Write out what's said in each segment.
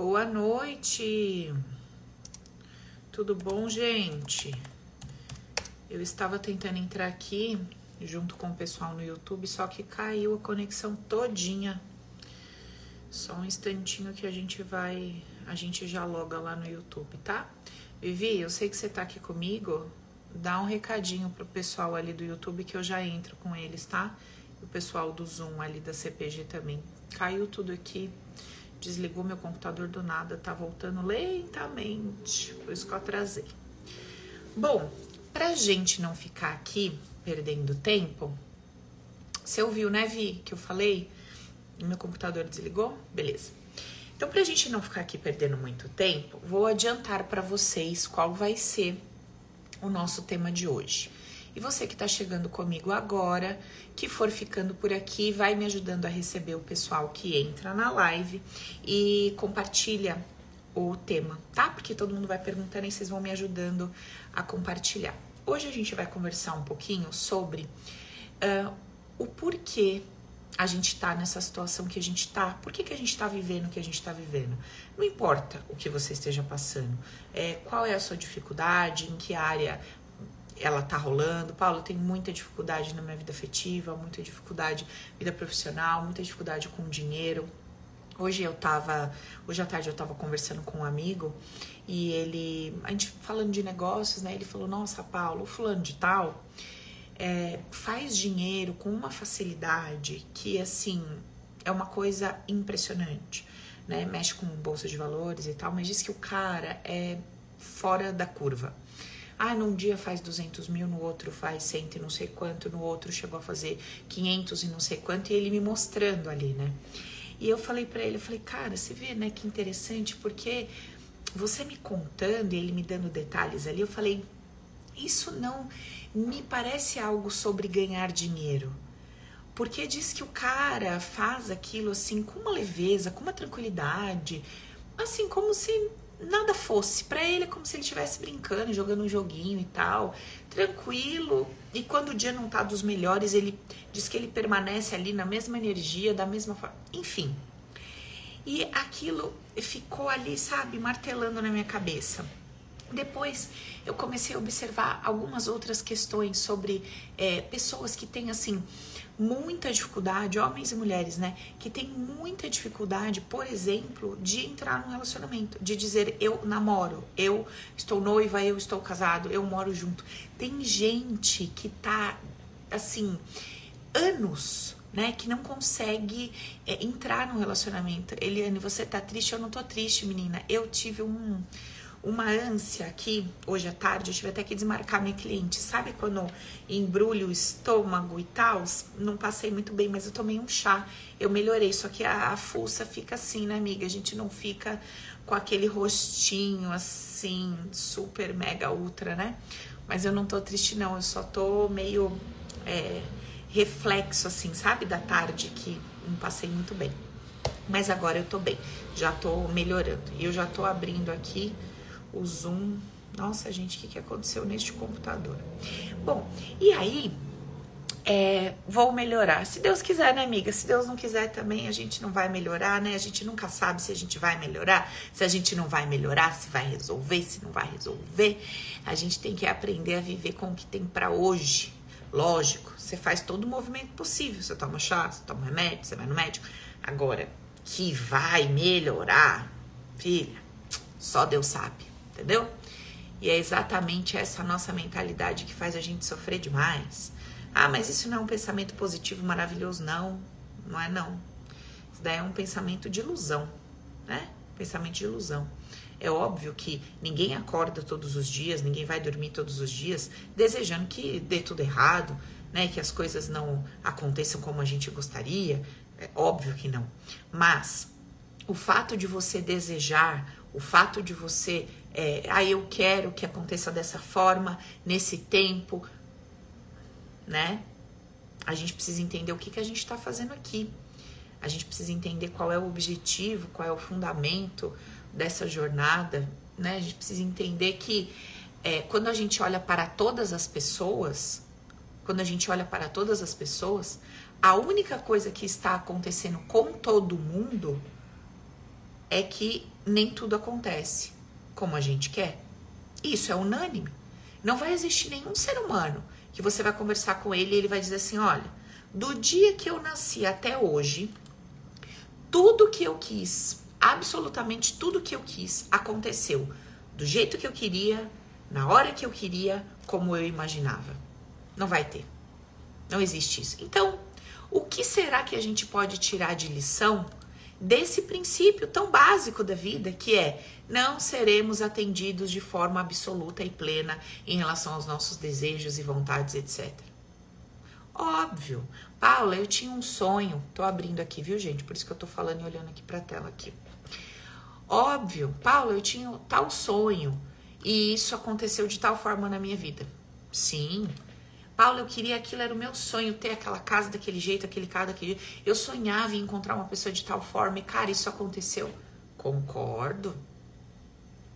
Boa noite. Tudo bom, gente? Eu estava tentando entrar aqui junto com o pessoal no YouTube, só que caiu a conexão todinha. Só um instantinho que a gente vai, a gente já loga lá no YouTube, tá? Vivi, eu sei que você tá aqui comigo. Dá um recadinho pro pessoal ali do YouTube que eu já entro com eles, tá? O pessoal do Zoom ali da CPG também. Caiu tudo aqui. Desligou meu computador do nada, tá voltando lentamente. Por isso que eu atrasei. Bom, pra gente não ficar aqui perdendo tempo, você ouviu, né, Vi, que eu falei? Meu computador desligou? Beleza. Então, pra gente não ficar aqui perdendo muito tempo, vou adiantar para vocês qual vai ser o nosso tema de hoje. E você que está chegando comigo agora, que for ficando por aqui, vai me ajudando a receber o pessoal que entra na live e compartilha o tema, tá? Porque todo mundo vai perguntando e vocês vão me ajudando a compartilhar. Hoje a gente vai conversar um pouquinho sobre uh, o porquê a gente tá nessa situação que a gente tá. Por que, que a gente tá vivendo o que a gente tá vivendo? Não importa o que você esteja passando. É, qual é a sua dificuldade, em que área ela tá rolando. Paulo, tem muita dificuldade na minha vida afetiva, muita dificuldade vida profissional, muita dificuldade com dinheiro. Hoje eu tava, hoje à tarde eu tava conversando com um amigo e ele, a gente falando de negócios, né? Ele falou: Nossa, Paulo, o fulano de tal é, faz dinheiro com uma facilidade que, assim, é uma coisa impressionante, né? Mexe com bolsa de valores e tal, mas diz que o cara é fora da curva. Ah, num dia faz 200 mil, no outro faz cento e não sei quanto, no outro chegou a fazer 500 e não sei quanto, e ele me mostrando ali, né? E eu falei para ele, eu falei, cara, você vê, né, que interessante, porque você me contando e ele me dando detalhes ali, eu falei, isso não me parece algo sobre ganhar dinheiro. Porque diz que o cara faz aquilo assim com uma leveza, com uma tranquilidade, assim como se nada fosse. Para ele é como se ele estivesse brincando, jogando um joguinho e tal, tranquilo. E quando o dia não tá dos melhores, ele diz que ele permanece ali na mesma energia, da mesma forma. Enfim. E aquilo ficou ali, sabe, martelando na minha cabeça. Depois eu comecei a observar algumas outras questões sobre é, pessoas que têm assim muita dificuldade, homens e mulheres, né, que têm muita dificuldade, por exemplo, de entrar num relacionamento, de dizer eu namoro, eu estou noiva, eu estou casado, eu moro junto. Tem gente que tá assim anos né, que não consegue é, entrar no relacionamento. Eliane, você tá triste? Eu não tô triste, menina. Eu tive um uma ânsia aqui, hoje à tarde, eu tive até que desmarcar minha cliente. Sabe quando embrulho o estômago e tal? Não passei muito bem, mas eu tomei um chá, eu melhorei. Só que a, a fuça fica assim, né, amiga? A gente não fica com aquele rostinho assim, super, mega, ultra, né? Mas eu não tô triste, não, eu só tô meio é, reflexo, assim, sabe, da tarde que não passei muito bem. Mas agora eu tô bem, já tô melhorando. E eu já tô abrindo aqui o Zoom. Nossa, gente, o que, que aconteceu neste computador? Bom, e aí é, vou melhorar. Se Deus quiser, né, amiga? Se Deus não quiser também, a gente não vai melhorar, né? A gente nunca sabe se a gente vai melhorar, se a gente não vai melhorar, se vai resolver, se não vai resolver. A gente tem que aprender a viver com o que tem para hoje. Lógico, você faz todo o movimento possível. Você toma chá, você toma remédio, você vai no médico. Agora, que vai melhorar, filha, só Deus sabe entendeu? E é exatamente essa nossa mentalidade que faz a gente sofrer demais. Ah, mas isso não é um pensamento positivo maravilhoso, não. Não é não. Isso daí é um pensamento de ilusão, né? Pensamento de ilusão. É óbvio que ninguém acorda todos os dias, ninguém vai dormir todos os dias desejando que dê tudo errado, né? Que as coisas não aconteçam como a gente gostaria. É óbvio que não. Mas o fato de você desejar, o fato de você é, ah, eu quero que aconteça dessa forma, nesse tempo, né? A gente precisa entender o que, que a gente está fazendo aqui. A gente precisa entender qual é o objetivo, qual é o fundamento dessa jornada, né? A gente precisa entender que é, quando a gente olha para todas as pessoas, quando a gente olha para todas as pessoas, a única coisa que está acontecendo com todo mundo é que nem tudo acontece como a gente quer. Isso é unânime. Não vai existir nenhum ser humano que você vai conversar com ele e ele vai dizer assim: olha, do dia que eu nasci até hoje, tudo que eu quis, absolutamente tudo que eu quis, aconteceu do jeito que eu queria, na hora que eu queria, como eu imaginava. Não vai ter. Não existe isso. Então, o que será que a gente pode tirar de lição desse princípio tão básico da vida, que é não seremos atendidos de forma absoluta e plena em relação aos nossos desejos e vontades, etc. Óbvio. Paula, eu tinha um sonho. Tô abrindo aqui, viu, gente? Por isso que eu tô falando e olhando aqui pra tela aqui. Óbvio. Paula, eu tinha tal sonho e isso aconteceu de tal forma na minha vida. Sim. Paula, eu queria aquilo, era o meu sonho, ter aquela casa daquele jeito, aquele carro daquele jeito. Eu sonhava em encontrar uma pessoa de tal forma e, cara, isso aconteceu. Concordo.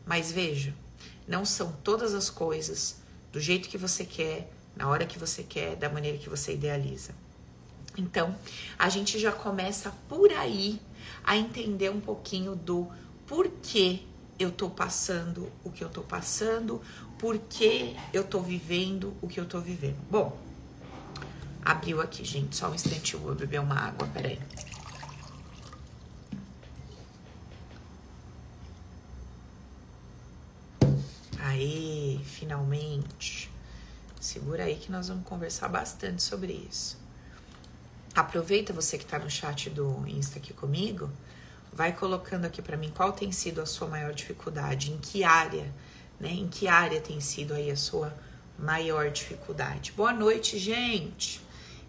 Mas veja, não são todas as coisas do jeito que você quer, na hora que você quer, da maneira que você idealiza. Então, a gente já começa por aí a entender um pouquinho do porquê eu tô passando o que eu tô passando, porquê eu tô vivendo o que eu tô vivendo. Bom, abriu aqui, gente, só um instante, eu vou beber uma água, peraí. Aê, finalmente. Segura aí que nós vamos conversar bastante sobre isso. Aproveita você que está no chat do Insta aqui comigo, vai colocando aqui para mim qual tem sido a sua maior dificuldade, em que área, né? Em que área tem sido aí a sua maior dificuldade. Boa noite, gente.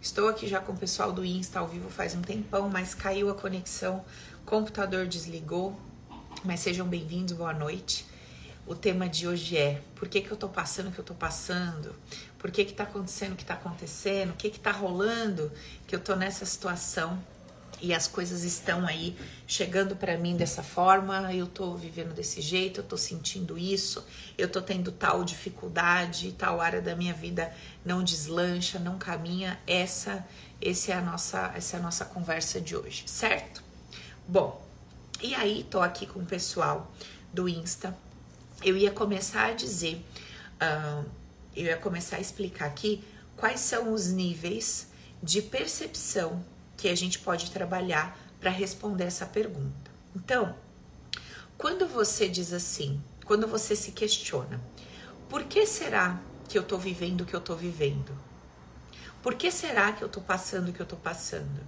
Estou aqui já com o pessoal do Insta ao vivo faz um tempão, mas caiu a conexão, computador desligou. Mas sejam bem-vindos, boa noite. O tema de hoje é por que, que eu tô passando o que eu tô passando? Por que que tá acontecendo o que tá acontecendo? O que que tá rolando que eu tô nessa situação e as coisas estão aí chegando para mim dessa forma, eu tô vivendo desse jeito, eu tô sentindo isso, eu tô tendo tal dificuldade, tal área da minha vida não deslancha, não caminha. Essa, essa é a nossa, essa é a nossa conversa de hoje, certo? Bom, e aí tô aqui com o pessoal do Insta eu ia começar a dizer, uh, eu ia começar a explicar aqui quais são os níveis de percepção que a gente pode trabalhar para responder essa pergunta. Então, quando você diz assim, quando você se questiona, por que será que eu estou vivendo o que eu estou vivendo? Por que será que eu estou passando o que eu estou passando?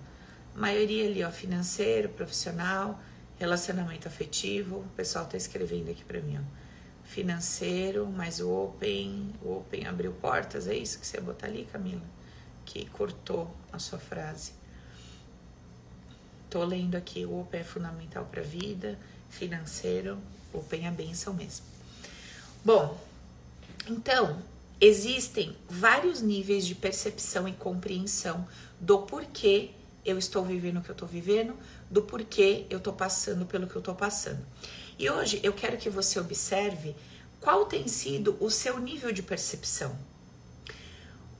A maioria ali, ó, financeiro, profissional, relacionamento afetivo. O pessoal está escrevendo aqui para mim, ó financeiro, mas o Open, o Open abriu portas, é isso que você botar ali, Camila? Que cortou a sua frase. Tô lendo aqui, o Open é fundamental para a vida, financeiro, Open é benção mesmo. Bom, então, existem vários níveis de percepção e compreensão do porquê eu estou vivendo o que eu estou vivendo, do porquê eu estou passando pelo que eu estou passando. E hoje eu quero que você observe qual tem sido o seu nível de percepção.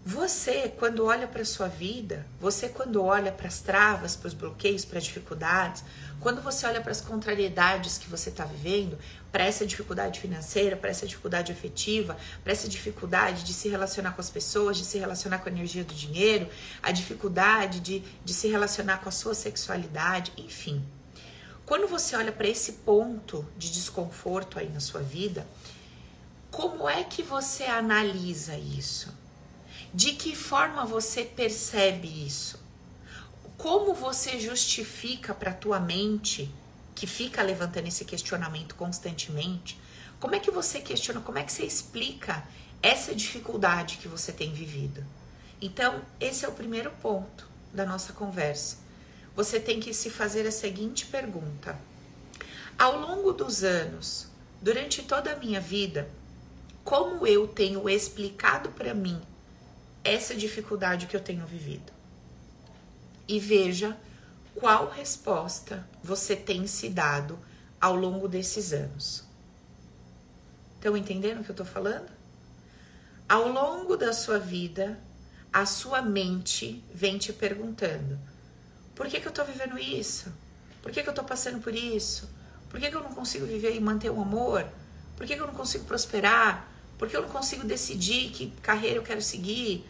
Você, quando olha para a sua vida, você, quando olha para as travas, para os bloqueios, para as dificuldades, quando você olha para as contrariedades que você está vivendo, para essa dificuldade financeira, para essa dificuldade afetiva, para essa dificuldade de se relacionar com as pessoas, de se relacionar com a energia do dinheiro, a dificuldade de, de se relacionar com a sua sexualidade, enfim. Quando você olha para esse ponto de desconforto aí na sua vida, como é que você analisa isso? De que forma você percebe isso? Como você justifica para tua mente que fica levantando esse questionamento constantemente? Como é que você questiona, como é que você explica essa dificuldade que você tem vivido? Então, esse é o primeiro ponto da nossa conversa você tem que se fazer a seguinte pergunta: Ao longo dos anos, durante toda a minha vida, como eu tenho explicado para mim essa dificuldade que eu tenho vivido? E veja qual resposta você tem se dado ao longo desses anos. Estão entendendo o que eu estou falando? Ao longo da sua vida, a sua mente vem te perguntando: por que, que eu tô vivendo isso? Por que, que eu tô passando por isso? Por que, que eu não consigo viver e manter o amor? Por que, que eu não consigo prosperar? Por que eu não consigo decidir que carreira eu quero seguir?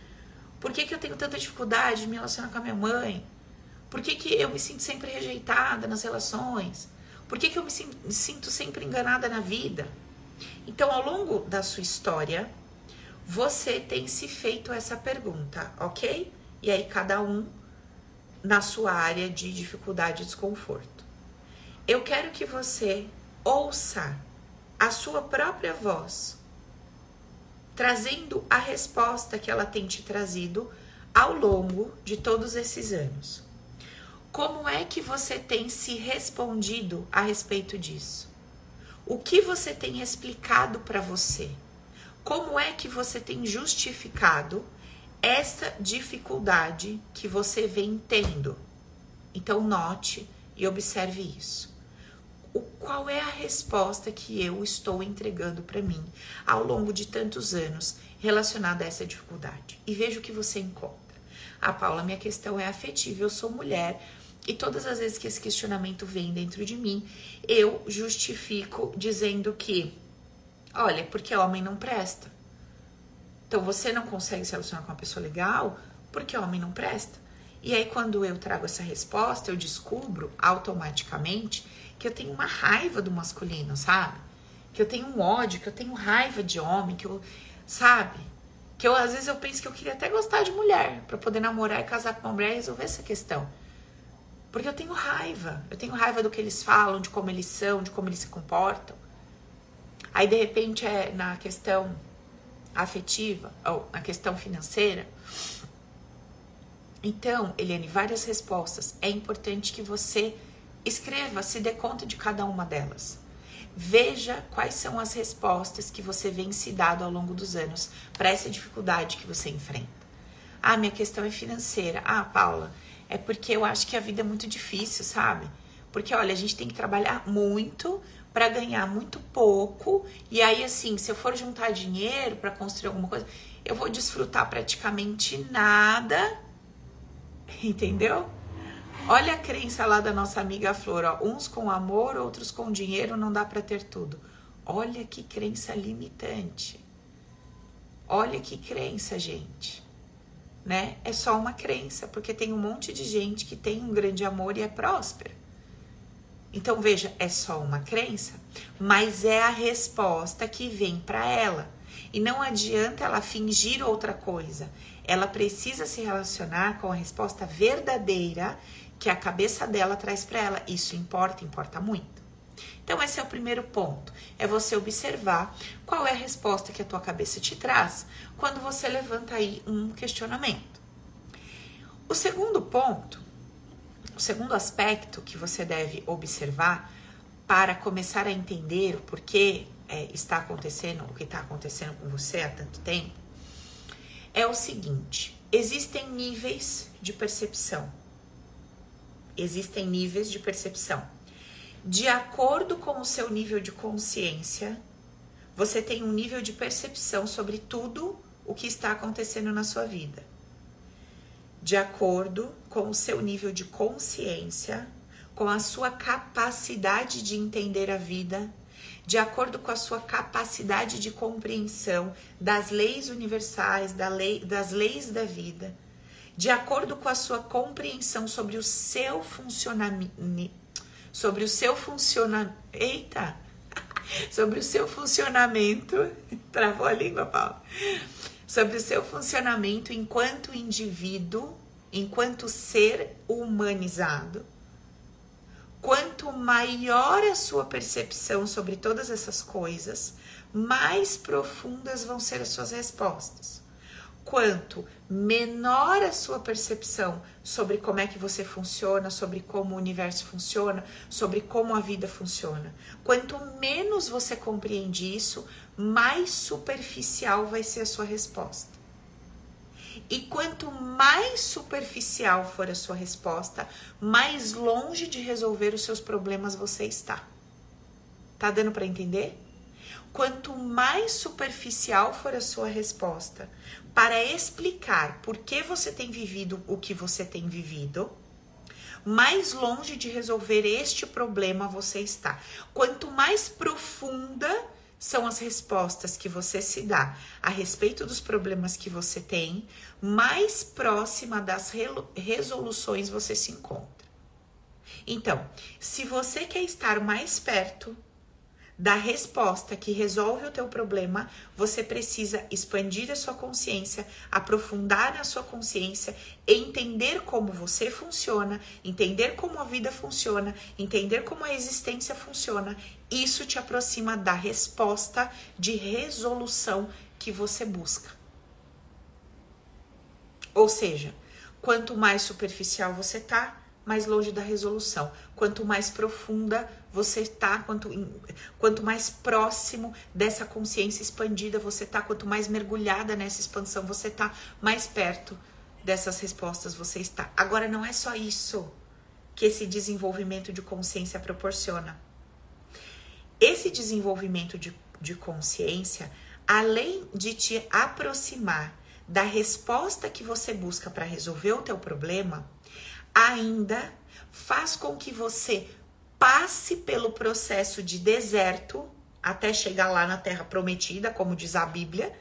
Por que, que eu tenho tanta dificuldade de me relacionar com a minha mãe? Por que, que eu me sinto sempre rejeitada nas relações? Por que, que eu me sinto sempre enganada na vida? Então, ao longo da sua história, você tem se feito essa pergunta, ok? E aí, cada um na sua área de dificuldade e desconforto. Eu quero que você ouça a sua própria voz, trazendo a resposta que ela tem te trazido ao longo de todos esses anos. Como é que você tem se respondido a respeito disso? O que você tem explicado para você? Como é que você tem justificado essa dificuldade que você vem tendo? Então, note e observe isso. O, qual é a resposta que eu estou entregando para mim ao longo de tantos anos relacionada a essa dificuldade? E veja o que você encontra. A ah, Paula, minha questão é afetiva, eu sou mulher, e todas as vezes que esse questionamento vem dentro de mim, eu justifico dizendo que, olha, porque homem não presta. Então você não consegue se relacionar com uma pessoa legal porque homem não presta. E aí quando eu trago essa resposta, eu descubro automaticamente que eu tenho uma raiva do masculino, sabe? Que eu tenho um ódio, que eu tenho raiva de homem, que eu, sabe? Que eu às vezes eu penso que eu queria até gostar de mulher para poder namorar e casar com uma mulher e resolver essa questão. Porque eu tenho raiva. Eu tenho raiva do que eles falam, de como eles são, de como eles se comportam. Aí, de repente, é na questão afetiva ou na questão financeira. Então, Eliane, várias respostas. É importante que você escreva, se dê conta de cada uma delas. Veja quais são as respostas que você vem se dado ao longo dos anos para essa dificuldade que você enfrenta. Ah, minha questão é financeira. Ah, Paula, é porque eu acho que a vida é muito difícil, sabe? Porque olha, a gente tem que trabalhar muito para ganhar muito pouco, e aí assim, se eu for juntar dinheiro para construir alguma coisa, eu vou desfrutar praticamente nada. Entendeu? Olha a crença lá da nossa amiga Flor, uns com amor, outros com dinheiro, não dá para ter tudo. Olha que crença limitante. Olha que crença, gente né? É só uma crença, porque tem um monte de gente que tem um grande amor e é próspera. Então veja, é só uma crença, mas é a resposta que vem para ela. E não adianta ela fingir outra coisa. Ela precisa se relacionar com a resposta verdadeira que a cabeça dela traz para ela. Isso importa, importa muito. Então esse é o primeiro ponto, é você observar qual é a resposta que a tua cabeça te traz quando você levanta aí um questionamento. O segundo ponto, o segundo aspecto que você deve observar para começar a entender o porquê é, está acontecendo, o que está acontecendo com você há tanto tempo, é o seguinte: existem níveis de percepção. Existem níveis de percepção de acordo com o seu nível de consciência, você tem um nível de percepção sobre tudo o que está acontecendo na sua vida. De acordo com o seu nível de consciência, com a sua capacidade de entender a vida, de acordo com a sua capacidade de compreensão das leis universais, da lei, das leis da vida, de acordo com a sua compreensão sobre o seu funcionamento sobre o seu funcionamento. Eita! Sobre o seu funcionamento. Travou a língua, Paulo. Sobre o seu funcionamento enquanto indivíduo, enquanto ser humanizado. Quanto maior a sua percepção sobre todas essas coisas, mais profundas vão ser as suas respostas. Quanto menor a sua percepção sobre como é que você funciona, sobre como o universo funciona, sobre como a vida funciona. Quanto menos você compreende isso, mais superficial vai ser a sua resposta. E quanto mais superficial for a sua resposta, mais longe de resolver os seus problemas você está. Tá dando para entender? Quanto mais superficial for a sua resposta para explicar por que você tem vivido o que você tem vivido, mais longe de resolver este problema você está. Quanto mais profunda são as respostas que você se dá a respeito dos problemas que você tem, mais próxima das resoluções você se encontra. Então, se você quer estar mais perto da resposta que resolve o teu problema, você precisa expandir a sua consciência, aprofundar na sua consciência, entender como você funciona, entender como a vida funciona, entender como a existência funciona. Isso te aproxima da resposta de resolução que você busca. Ou seja, quanto mais superficial você tá, mais longe da resolução. Quanto mais profunda você está, quanto, quanto mais próximo dessa consciência expandida você está, quanto mais mergulhada nessa expansão você está, mais perto dessas respostas você está. Agora, não é só isso que esse desenvolvimento de consciência proporciona. Esse desenvolvimento de, de consciência, além de te aproximar da resposta que você busca para resolver o teu problema, ainda faz com que você passe pelo processo de deserto até chegar lá na terra prometida, como diz a Bíblia,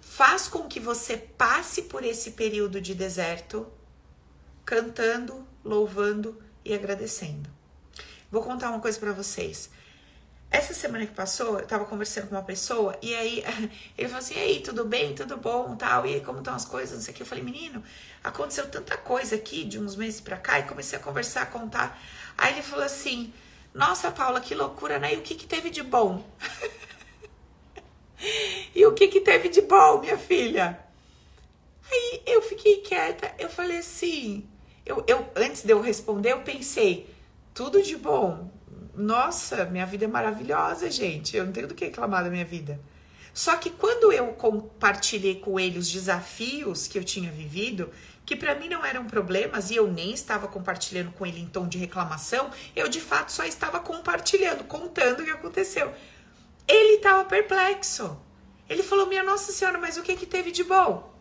faz com que você passe por esse período de deserto cantando, louvando e agradecendo. Vou contar uma coisa para vocês. Essa semana que passou, eu tava conversando com uma pessoa e aí ele falou assim: "E aí, tudo bem? Tudo bom?" tal. E aí, como estão as coisas? Não sei o que. Eu falei: "Menino, aconteceu tanta coisa aqui de uns meses para cá" e comecei a conversar, a contar. Aí ele falou assim: "Nossa, Paula, que loucura, né? E o que que teve de bom?" e o que que teve de bom, minha filha? Aí eu fiquei quieta. Eu falei assim, eu, eu antes de eu responder, eu pensei: tudo de bom nossa, minha vida é maravilhosa, gente. Eu não tenho do que reclamar da minha vida. Só que quando eu compartilhei com ele os desafios que eu tinha vivido, que para mim não eram problemas e eu nem estava compartilhando com ele em tom de reclamação, eu de fato só estava compartilhando, contando o que aconteceu. Ele estava perplexo. Ele falou: Minha Nossa Senhora, mas o que que teve de bom?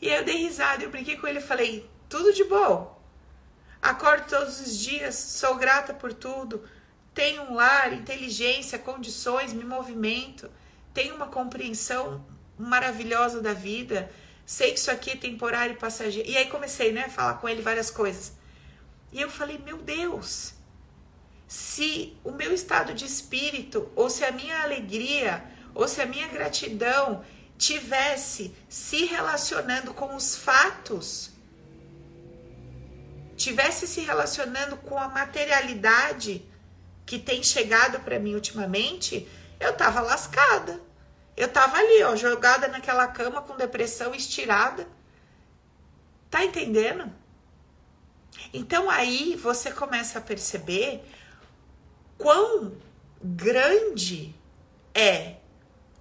E aí eu dei risada, eu brinquei com ele e falei: Tudo de bom. Acordo todos os dias, sou grata por tudo. Tenho um lar, inteligência, condições, me movimento. Tenho uma compreensão maravilhosa da vida. Sei que isso aqui é temporário e passageiro. E aí comecei, né, a falar com ele várias coisas. E eu falei, meu Deus, se o meu estado de espírito, ou se a minha alegria, ou se a minha gratidão tivesse se relacionando com os fatos tivesse se relacionando com a materialidade que tem chegado para mim ultimamente, eu tava lascada. Eu tava ali, ó, jogada naquela cama com depressão estirada. Tá entendendo? Então aí você começa a perceber quão grande é,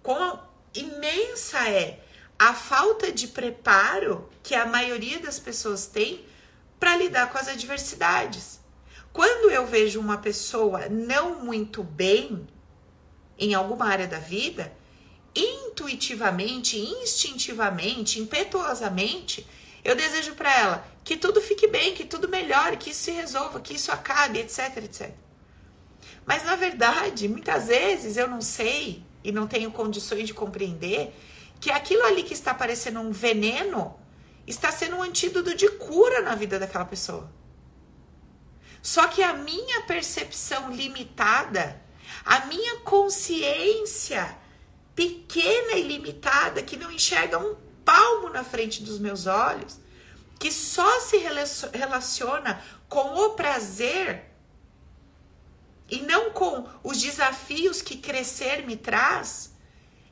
quão imensa é a falta de preparo que a maioria das pessoas tem para lidar com as adversidades. Quando eu vejo uma pessoa não muito bem em alguma área da vida, intuitivamente, instintivamente, impetuosamente, eu desejo para ela que tudo fique bem, que tudo melhore, que isso se resolva, que isso acabe, etc, etc. Mas na verdade, muitas vezes eu não sei e não tenho condições de compreender que aquilo ali que está parecendo um veneno está sendo um antídoto de cura na vida daquela pessoa. Só que a minha percepção limitada, a minha consciência pequena e limitada, que não enxerga um palmo na frente dos meus olhos, que só se relaciona com o prazer e não com os desafios que crescer me traz,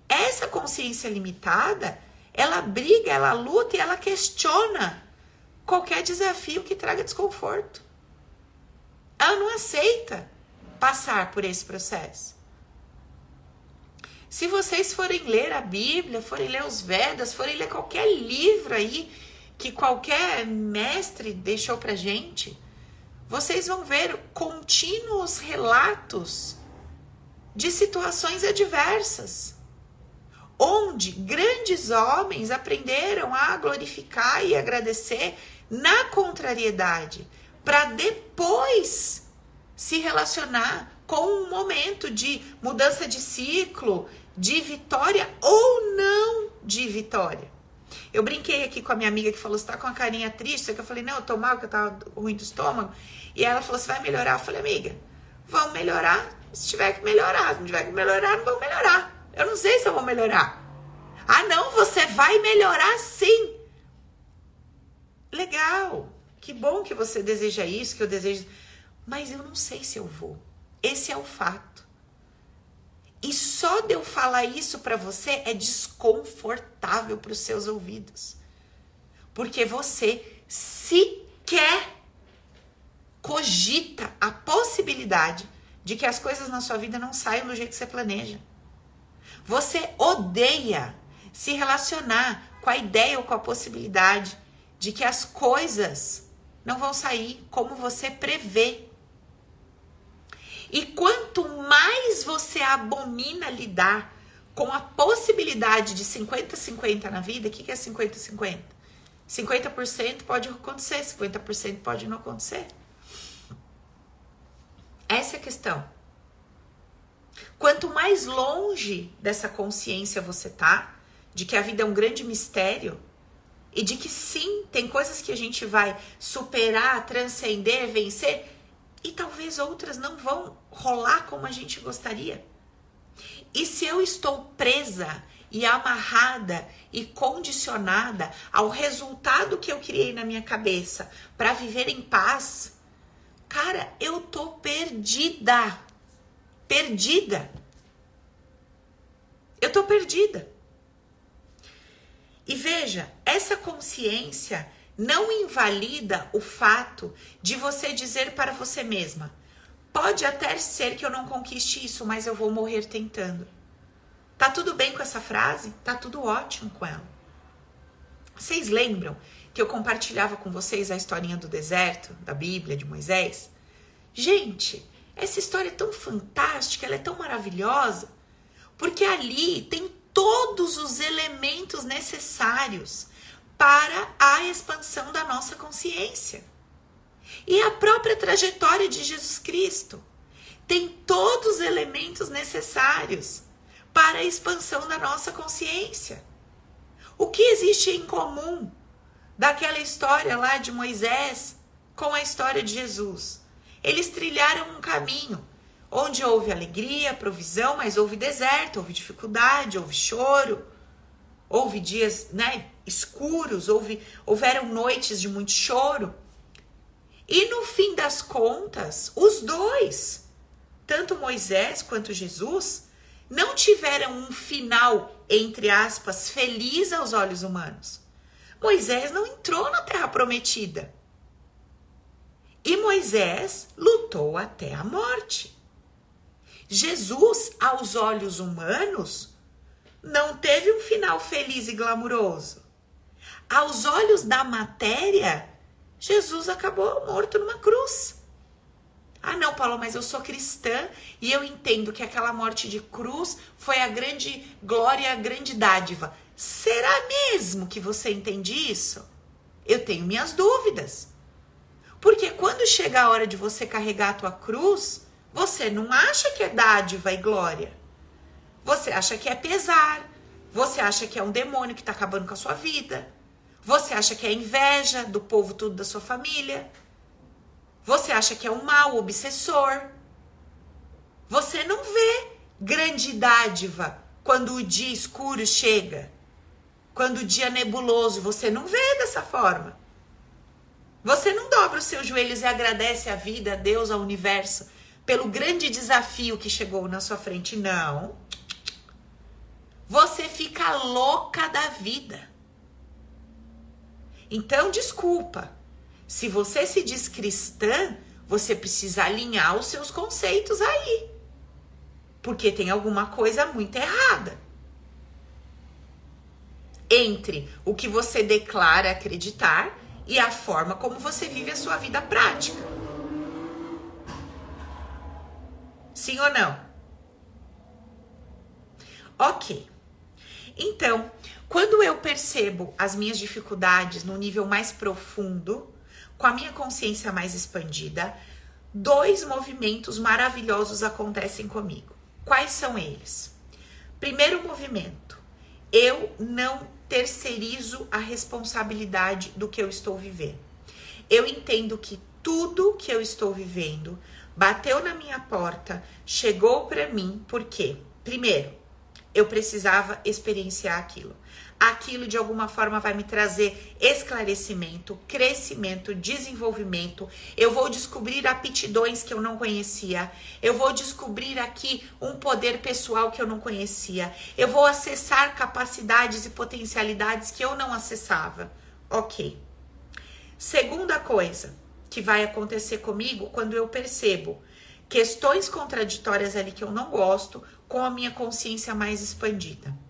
essa consciência limitada ela briga, ela luta e ela questiona qualquer desafio que traga desconforto. Ela não aceita passar por esse processo. Se vocês forem ler a Bíblia, forem ler os Vedas, forem ler qualquer livro aí que qualquer mestre deixou pra gente, vocês vão ver contínuos relatos de situações adversas onde grandes homens aprenderam a glorificar e agradecer na contrariedade. para depois se relacionar com um momento de mudança de ciclo, de vitória ou não de vitória. Eu brinquei aqui com a minha amiga que falou: você tá com a carinha triste? Que eu falei: não, eu tô mal, que eu tava ruim do estômago. E ela falou: você vai melhorar? Eu falei: amiga, vão melhorar se tiver que melhorar. Se não tiver que melhorar, não vão melhorar. Eu não sei se eu vou melhorar. Ah, não, você vai melhorar sim. Legal. Que bom que você deseja isso, que eu desejo. Mas eu não sei se eu vou. Esse é o fato. E só de eu falar isso para você é desconfortável para os seus ouvidos. Porque você sequer cogita a possibilidade de que as coisas na sua vida não saiam do jeito que você planeja. Você odeia se relacionar com a ideia ou com a possibilidade de que as coisas não vão sair como você prevê. E quanto mais você abomina lidar com a possibilidade de 50-50 na vida, o que, que é 50-50? 50% pode acontecer, 50% pode não acontecer. Essa é a questão. Quanto mais longe dessa consciência você tá, de que a vida é um grande mistério, e de que sim, tem coisas que a gente vai superar, transcender, vencer, e talvez outras não vão rolar como a gente gostaria. E se eu estou presa e amarrada e condicionada ao resultado que eu criei na minha cabeça para viver em paz, cara, eu tô perdida. Perdida. Eu tô perdida. E veja, essa consciência não invalida o fato de você dizer para você mesma: pode até ser que eu não conquiste isso, mas eu vou morrer tentando. Tá tudo bem com essa frase? Tá tudo ótimo com ela. Vocês lembram que eu compartilhava com vocês a historinha do deserto, da Bíblia, de Moisés? Gente, essa história é tão fantástica, ela é tão maravilhosa, porque ali tem todos os elementos necessários para a expansão da nossa consciência. E a própria trajetória de Jesus Cristo tem todos os elementos necessários para a expansão da nossa consciência. O que existe em comum daquela história lá de Moisés com a história de Jesus? Eles trilharam um caminho onde houve alegria, provisão, mas houve deserto, houve dificuldade, houve choro, houve dias né, escuros, houve, houveram noites de muito choro. E no fim das contas, os dois, tanto Moisés quanto Jesus, não tiveram um final, entre aspas, feliz aos olhos humanos. Moisés não entrou na terra prometida. E Moisés lutou até a morte. Jesus, aos olhos humanos, não teve um final feliz e glamuroso. Aos olhos da matéria, Jesus acabou morto numa cruz. Ah, não, Paulo, mas eu sou cristã e eu entendo que aquela morte de cruz foi a grande glória, a grande dádiva. Será mesmo que você entende isso? Eu tenho minhas dúvidas. Porque quando chega a hora de você carregar a tua cruz, você não acha que é dádiva e glória. Você acha que é pesar. Você acha que é um demônio que está acabando com a sua vida. Você acha que é inveja do povo tudo da sua família. Você acha que é um mal obsessor. Você não vê grande dádiva quando o dia escuro chega. Quando o dia nebuloso, você não vê dessa forma. Você não dobra os seus joelhos e agradece a vida, a Deus, ao universo, pelo grande desafio que chegou na sua frente. Não. Você fica louca da vida. Então, desculpa. Se você se diz cristã, você precisa alinhar os seus conceitos aí. Porque tem alguma coisa muito errada. Entre o que você declara acreditar e a forma como você vive a sua vida prática. Sim ou não? Ok. Então, quando eu percebo as minhas dificuldades no nível mais profundo, com a minha consciência mais expandida, dois movimentos maravilhosos acontecem comigo. Quais são eles? Primeiro movimento, eu não terceirizo a responsabilidade do que eu estou vivendo. Eu entendo que tudo que eu estou vivendo bateu na minha porta, chegou para mim, por quê? Primeiro, eu precisava experienciar aquilo aquilo de alguma forma vai me trazer esclarecimento, crescimento, desenvolvimento. Eu vou descobrir aptidões que eu não conhecia. Eu vou descobrir aqui um poder pessoal que eu não conhecia. Eu vou acessar capacidades e potencialidades que eu não acessava. Ok. Segunda coisa que vai acontecer comigo quando eu percebo questões contraditórias ali que eu não gosto com a minha consciência mais expandida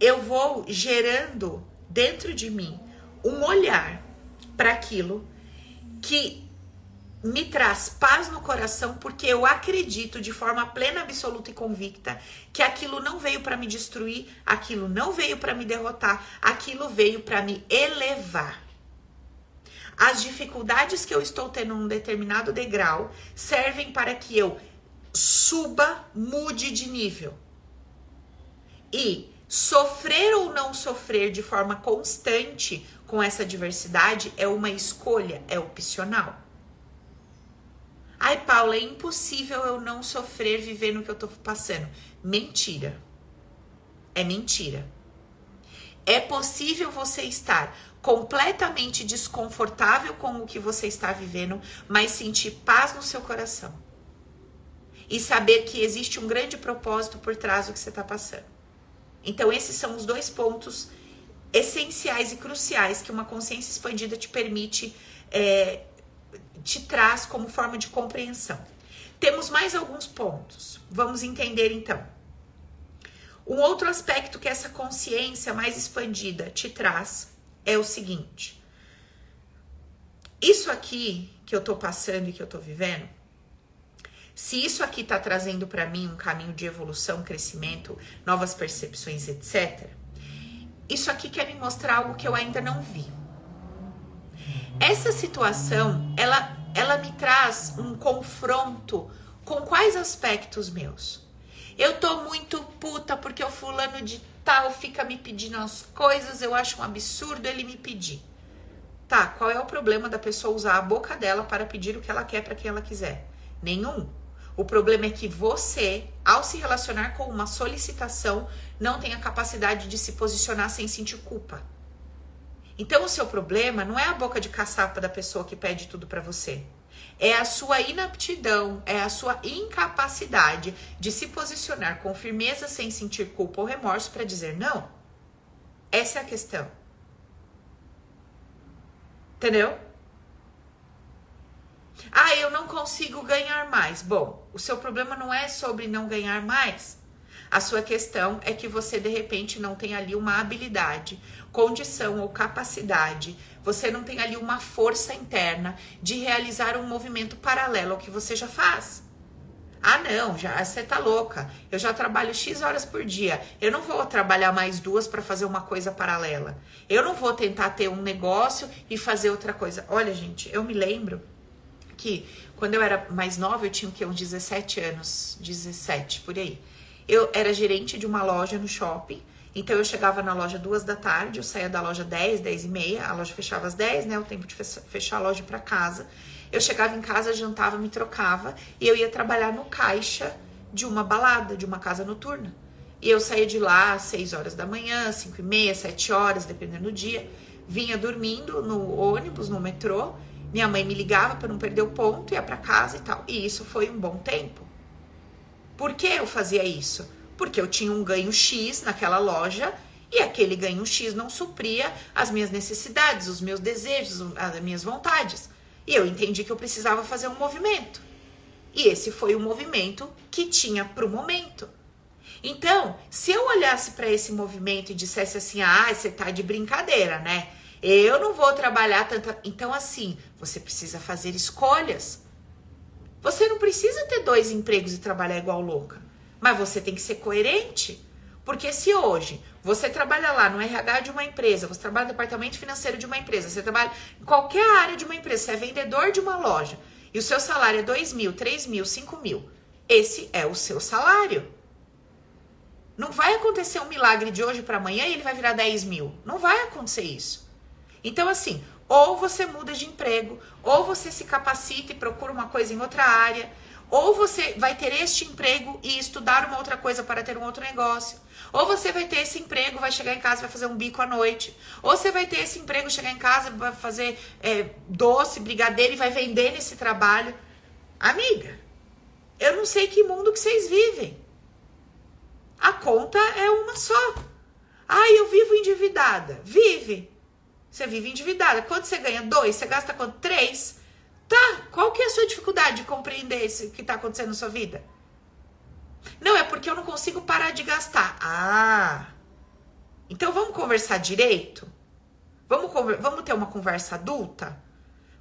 eu vou gerando dentro de mim um olhar para aquilo que me traz paz no coração, porque eu acredito de forma plena, absoluta e convicta que aquilo não veio para me destruir, aquilo não veio para me derrotar, aquilo veio para me elevar. As dificuldades que eu estou tendo num determinado degrau servem para que eu suba, mude de nível. E Sofrer ou não sofrer de forma constante com essa diversidade é uma escolha, é opcional. Ai, Paula, é impossível eu não sofrer vivendo o que eu tô passando. Mentira. É mentira. É possível você estar completamente desconfortável com o que você está vivendo, mas sentir paz no seu coração. E saber que existe um grande propósito por trás do que você está passando. Então, esses são os dois pontos essenciais e cruciais que uma consciência expandida te permite, é, te traz como forma de compreensão. Temos mais alguns pontos. Vamos entender então. Um outro aspecto que essa consciência mais expandida te traz é o seguinte: isso aqui que eu tô passando e que eu tô vivendo se isso aqui está trazendo para mim um caminho de evolução, crescimento, novas percepções, etc., isso aqui quer me mostrar algo que eu ainda não vi. Essa situação, ela, ela me traz um confronto com quais aspectos meus? Eu tô muito puta porque o fulano de tal fica me pedindo as coisas, eu acho um absurdo ele me pedir. Tá, qual é o problema da pessoa usar a boca dela para pedir o que ela quer para quem ela quiser? Nenhum. O problema é que você, ao se relacionar com uma solicitação, não tem a capacidade de se posicionar sem sentir culpa. Então, o seu problema não é a boca de caçapa da pessoa que pede tudo para você. É a sua inaptidão, é a sua incapacidade de se posicionar com firmeza sem sentir culpa ou remorso para dizer não. Essa é a questão. Entendeu? Ah, eu não consigo ganhar mais. Bom, o seu problema não é sobre não ganhar mais. A sua questão é que você de repente não tem ali uma habilidade, condição ou capacidade, você não tem ali uma força interna de realizar um movimento paralelo ao que você já faz. Ah, não, já você tá louca. Eu já trabalho X horas por dia. Eu não vou trabalhar mais duas para fazer uma coisa paralela. Eu não vou tentar ter um negócio e fazer outra coisa. Olha, gente, eu me lembro que quando eu era mais nova, eu tinha o quê? Uns 17 anos, 17, por aí. Eu era gerente de uma loja no shopping, então eu chegava na loja duas da tarde, eu saía da loja 10, 10 e meia, a loja fechava às 10, né? O tempo de fechar a loja para casa. Eu chegava em casa, jantava, me trocava e eu ia trabalhar no caixa de uma balada, de uma casa noturna. E eu saía de lá às 6 horas da manhã, 5 e meia, 7 horas, dependendo do dia. Vinha dormindo no ônibus, no metrô, minha mãe me ligava para não perder o ponto, ia para casa e tal. E isso foi um bom tempo. Por que eu fazia isso? Porque eu tinha um ganho X naquela loja e aquele ganho X não supria as minhas necessidades, os meus desejos, as minhas vontades. E eu entendi que eu precisava fazer um movimento. E esse foi o movimento que tinha para o momento. Então, se eu olhasse para esse movimento e dissesse assim: ah, você tá de brincadeira, né? Eu não vou trabalhar tanta. Então, assim, você precisa fazer escolhas. Você não precisa ter dois empregos e trabalhar igual louca. Mas você tem que ser coerente. Porque se hoje você trabalha lá no RH de uma empresa, você trabalha no departamento financeiro de uma empresa, você trabalha em qualquer área de uma empresa, você é vendedor de uma loja e o seu salário é 2 mil, 3 mil, 5 mil, esse é o seu salário. Não vai acontecer um milagre de hoje para amanhã e ele vai virar 10 mil. Não vai acontecer isso. Então, assim, ou você muda de emprego, ou você se capacita e procura uma coisa em outra área, ou você vai ter este emprego e estudar uma outra coisa para ter um outro negócio. Ou você vai ter esse emprego, vai chegar em casa, vai fazer um bico à noite. Ou você vai ter esse emprego, chegar em casa, vai fazer é, doce, brigadeiro e vai vender nesse trabalho. Amiga, eu não sei que mundo que vocês vivem. A conta é uma só. Ai, eu vivo endividada. Vive. Você vive endividada. Quanto você ganha? Dois. Você gasta quanto? Três. Tá. Qual que é a sua dificuldade de compreender isso que está acontecendo na sua vida? Não, é porque eu não consigo parar de gastar. Ah. Então vamos conversar direito? Vamos, vamos ter uma conversa adulta?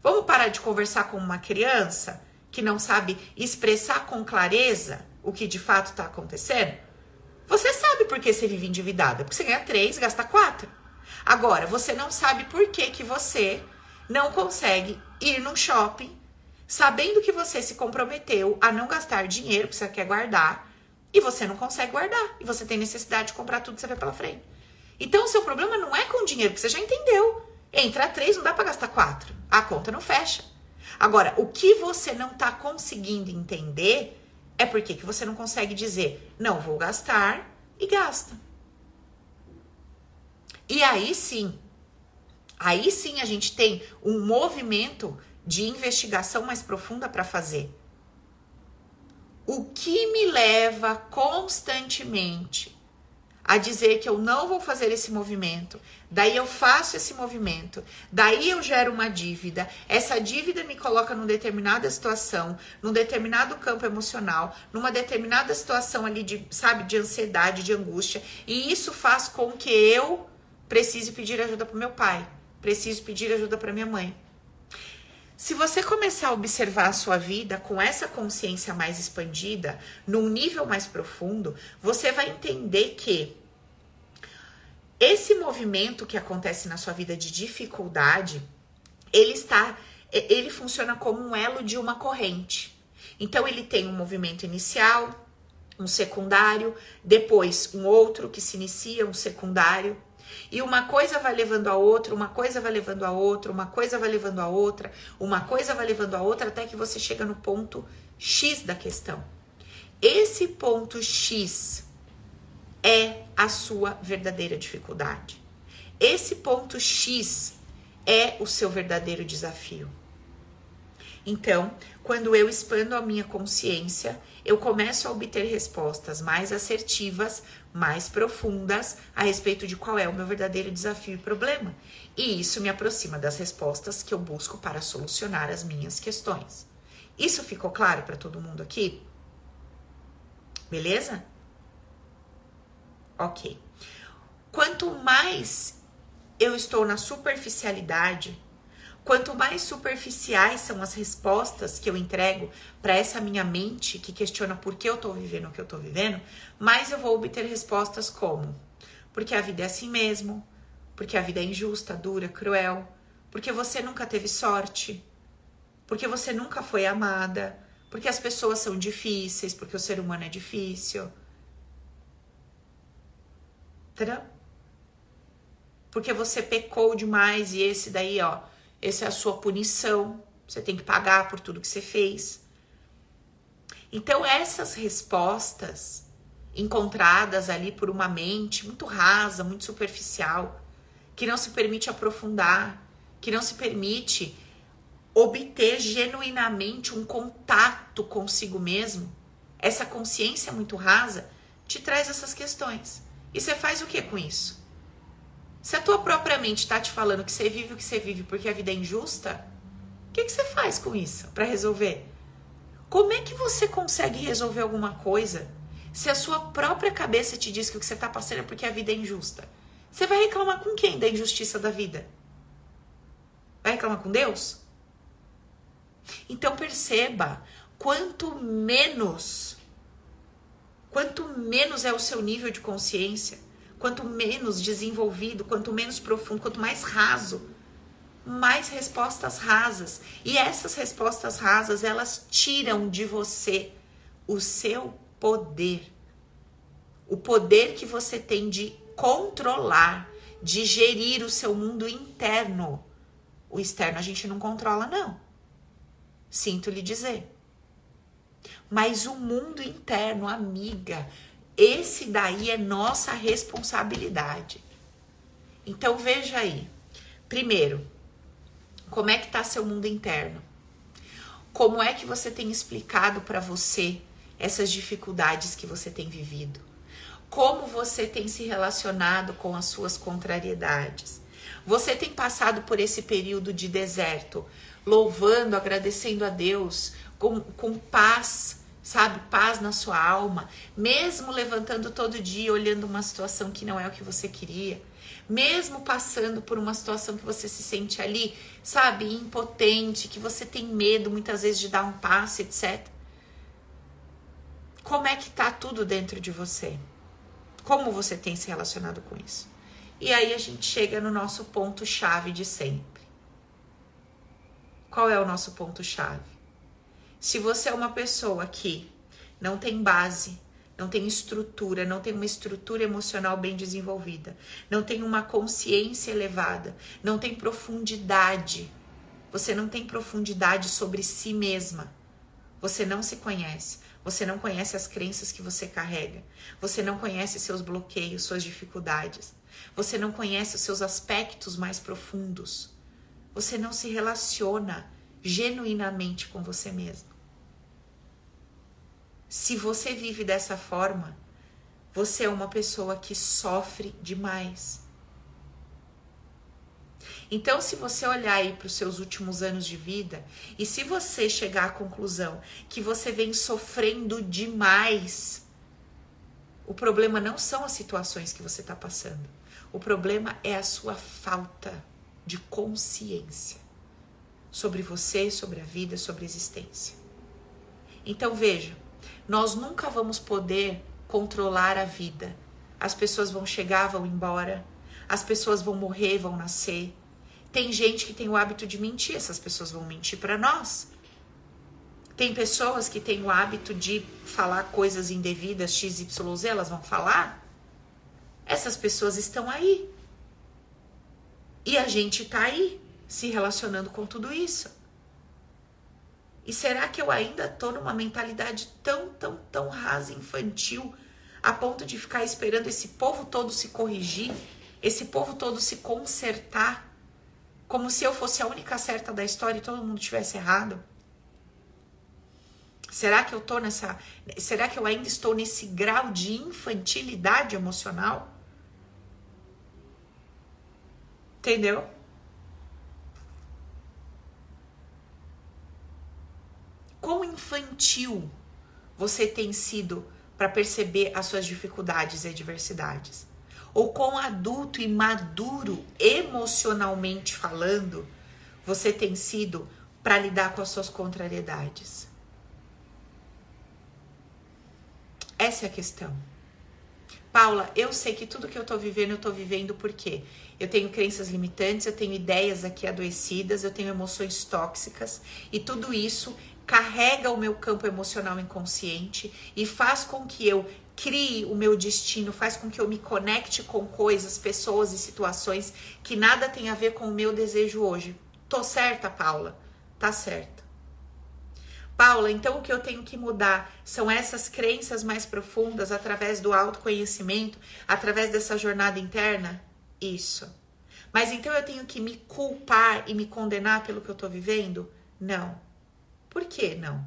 Vamos parar de conversar com uma criança que não sabe expressar com clareza o que de fato está acontecendo? Você sabe por que você vive endividada, porque você ganha três, gasta quatro. Agora, você não sabe por que, que você não consegue ir num shopping, sabendo que você se comprometeu a não gastar dinheiro que você quer guardar, e você não consegue guardar, e você tem necessidade de comprar tudo que você vê pela frente. Então, o seu problema não é com dinheiro, porque você já entendeu. Entra três, não dá para gastar quatro. A conta não fecha. Agora, o que você não está conseguindo entender é porque que você não consegue dizer, não vou gastar e gasta. E aí sim, aí sim a gente tem um movimento de investigação mais profunda para fazer. O que me leva constantemente a dizer que eu não vou fazer esse movimento, daí eu faço esse movimento, daí eu gero uma dívida, essa dívida me coloca numa determinada situação, num determinado campo emocional, numa determinada situação ali de, sabe, de ansiedade, de angústia, e isso faz com que eu precise pedir ajuda para meu pai, preciso pedir ajuda para minha mãe. Se você começar a observar a sua vida com essa consciência mais expandida, num nível mais profundo, você vai entender que esse movimento que acontece na sua vida de dificuldade, ele está ele funciona como um elo de uma corrente. Então ele tem um movimento inicial, um secundário, depois um outro que se inicia, um secundário, e uma coisa vai levando a outra, uma coisa vai levando a outra, uma coisa vai levando a outra, uma coisa vai levando a outra, até que você chega no ponto X da questão. Esse ponto X é a sua verdadeira dificuldade. Esse ponto X é o seu verdadeiro desafio. Então, quando eu expando a minha consciência, eu começo a obter respostas mais assertivas, mais profundas a respeito de qual é o meu verdadeiro desafio e problema. E isso me aproxima das respostas que eu busco para solucionar as minhas questões. Isso ficou claro para todo mundo aqui? Beleza? Ok. Quanto mais eu estou na superficialidade, Quanto mais superficiais são as respostas que eu entrego para essa minha mente que questiona por que eu estou vivendo o que eu estou vivendo, mais eu vou obter respostas como: porque a vida é assim mesmo, porque a vida é injusta, dura, cruel, porque você nunca teve sorte, porque você nunca foi amada, porque as pessoas são difíceis, porque o ser humano é difícil. Porque você pecou demais e esse daí, ó, essa é a sua punição. Você tem que pagar por tudo que você fez. Então, essas respostas encontradas ali por uma mente muito rasa, muito superficial, que não se permite aprofundar, que não se permite obter genuinamente um contato consigo mesmo, essa consciência muito rasa te traz essas questões. E você faz o que com isso? Se a tua própria mente está te falando que você vive o que você vive porque a vida é injusta, o que, que você faz com isso para resolver? Como é que você consegue resolver alguma coisa se a sua própria cabeça te diz que o que você está passando é porque a vida é injusta? Você vai reclamar com quem da injustiça da vida? Vai reclamar com Deus? Então perceba, quanto menos quanto menos é o seu nível de consciência, quanto menos desenvolvido, quanto menos profundo, quanto mais raso, mais respostas rasas. E essas respostas rasas, elas tiram de você o seu poder. O poder que você tem de controlar, de gerir o seu mundo interno. O externo a gente não controla, não. Sinto lhe dizer. Mas o mundo interno, amiga, esse daí é nossa responsabilidade. Então veja aí. Primeiro, como é que tá seu mundo interno? Como é que você tem explicado para você essas dificuldades que você tem vivido? Como você tem se relacionado com as suas contrariedades? Você tem passado por esse período de deserto, louvando, agradecendo a Deus, com, com paz, sabe? Paz na sua alma, mesmo levantando todo dia, olhando uma situação que não é o que você queria, mesmo passando por uma situação que você se sente ali, sabe, impotente, que você tem medo muitas vezes de dar um passo, etc. Como é que tá tudo dentro de você? Como você tem se relacionado com isso? E aí a gente chega no nosso ponto chave de sempre. Qual é o nosso ponto chave? Se você é uma pessoa que não tem base, não tem estrutura, não tem uma estrutura emocional bem desenvolvida, não tem uma consciência elevada, não tem profundidade, você não tem profundidade sobre si mesma, você não se conhece, você não conhece as crenças que você carrega, você não conhece seus bloqueios, suas dificuldades, você não conhece os seus aspectos mais profundos, você não se relaciona genuinamente com você mesmo. Se você vive dessa forma, você é uma pessoa que sofre demais. Então, se você olhar aí para os seus últimos anos de vida e se você chegar à conclusão que você vem sofrendo demais, o problema não são as situações que você está passando. O problema é a sua falta de consciência sobre você, sobre a vida, sobre a existência. Então veja, nós nunca vamos poder controlar a vida. As pessoas vão chegar, vão embora, as pessoas vão morrer, vão nascer. Tem gente que tem o hábito de mentir, essas pessoas vão mentir para nós. Tem pessoas que têm o hábito de falar coisas indevidas, XYZ, elas vão falar. Essas pessoas estão aí. E a gente tá aí se relacionando com tudo isso. E será que eu ainda tô numa mentalidade tão, tão, tão rasa, infantil, a ponto de ficar esperando esse povo todo se corrigir, esse povo todo se consertar, como se eu fosse a única certa da história e todo mundo tivesse errado? Será que eu tô nessa, será que eu ainda estou nesse grau de infantilidade emocional? Entendeu? Quão infantil você tem sido para perceber as suas dificuldades e adversidades? Ou quão adulto e maduro, emocionalmente falando, você tem sido para lidar com as suas contrariedades? Essa é a questão. Paula, eu sei que tudo que eu tô vivendo, eu tô vivendo porque eu tenho crenças limitantes, eu tenho ideias aqui adoecidas, eu tenho emoções tóxicas e tudo isso carrega o meu campo emocional inconsciente e faz com que eu crie o meu destino, faz com que eu me conecte com coisas, pessoas e situações que nada tem a ver com o meu desejo hoje. Tô certa, Paula? Tá certa. Paula, então o que eu tenho que mudar são essas crenças mais profundas através do autoconhecimento, através dessa jornada interna? Isso. Mas então eu tenho que me culpar e me condenar pelo que eu tô vivendo? Não. Por que não?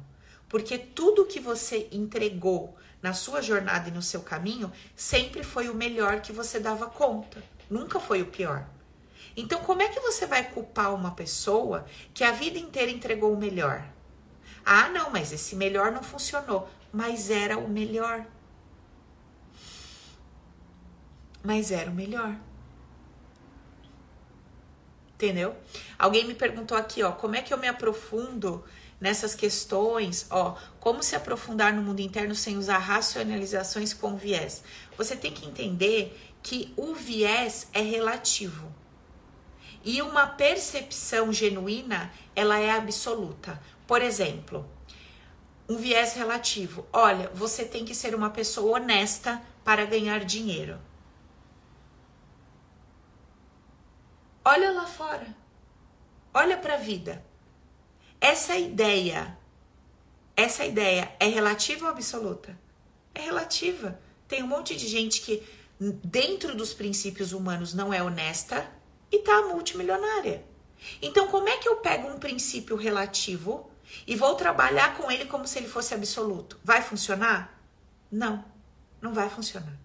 Porque tudo que você entregou na sua jornada e no seu caminho sempre foi o melhor que você dava conta, nunca foi o pior. Então, como é que você vai culpar uma pessoa que a vida inteira entregou o melhor? Ah, não, mas esse melhor não funcionou, mas era o melhor. Mas era o melhor. Entendeu? Alguém me perguntou aqui, ó, como é que eu me aprofundo nessas questões, ó, como se aprofundar no mundo interno sem usar racionalizações com viés. Você tem que entender que o viés é relativo. E uma percepção genuína, ela é absoluta. Por exemplo, um viés relativo. Olha, você tem que ser uma pessoa honesta para ganhar dinheiro. Olha lá fora. Olha para a vida. Essa ideia, essa ideia é relativa ou absoluta? É relativa. Tem um monte de gente que dentro dos princípios humanos não é honesta e tá multimilionária. Então, como é que eu pego um princípio relativo e vou trabalhar com ele como se ele fosse absoluto? Vai funcionar? Não, não vai funcionar.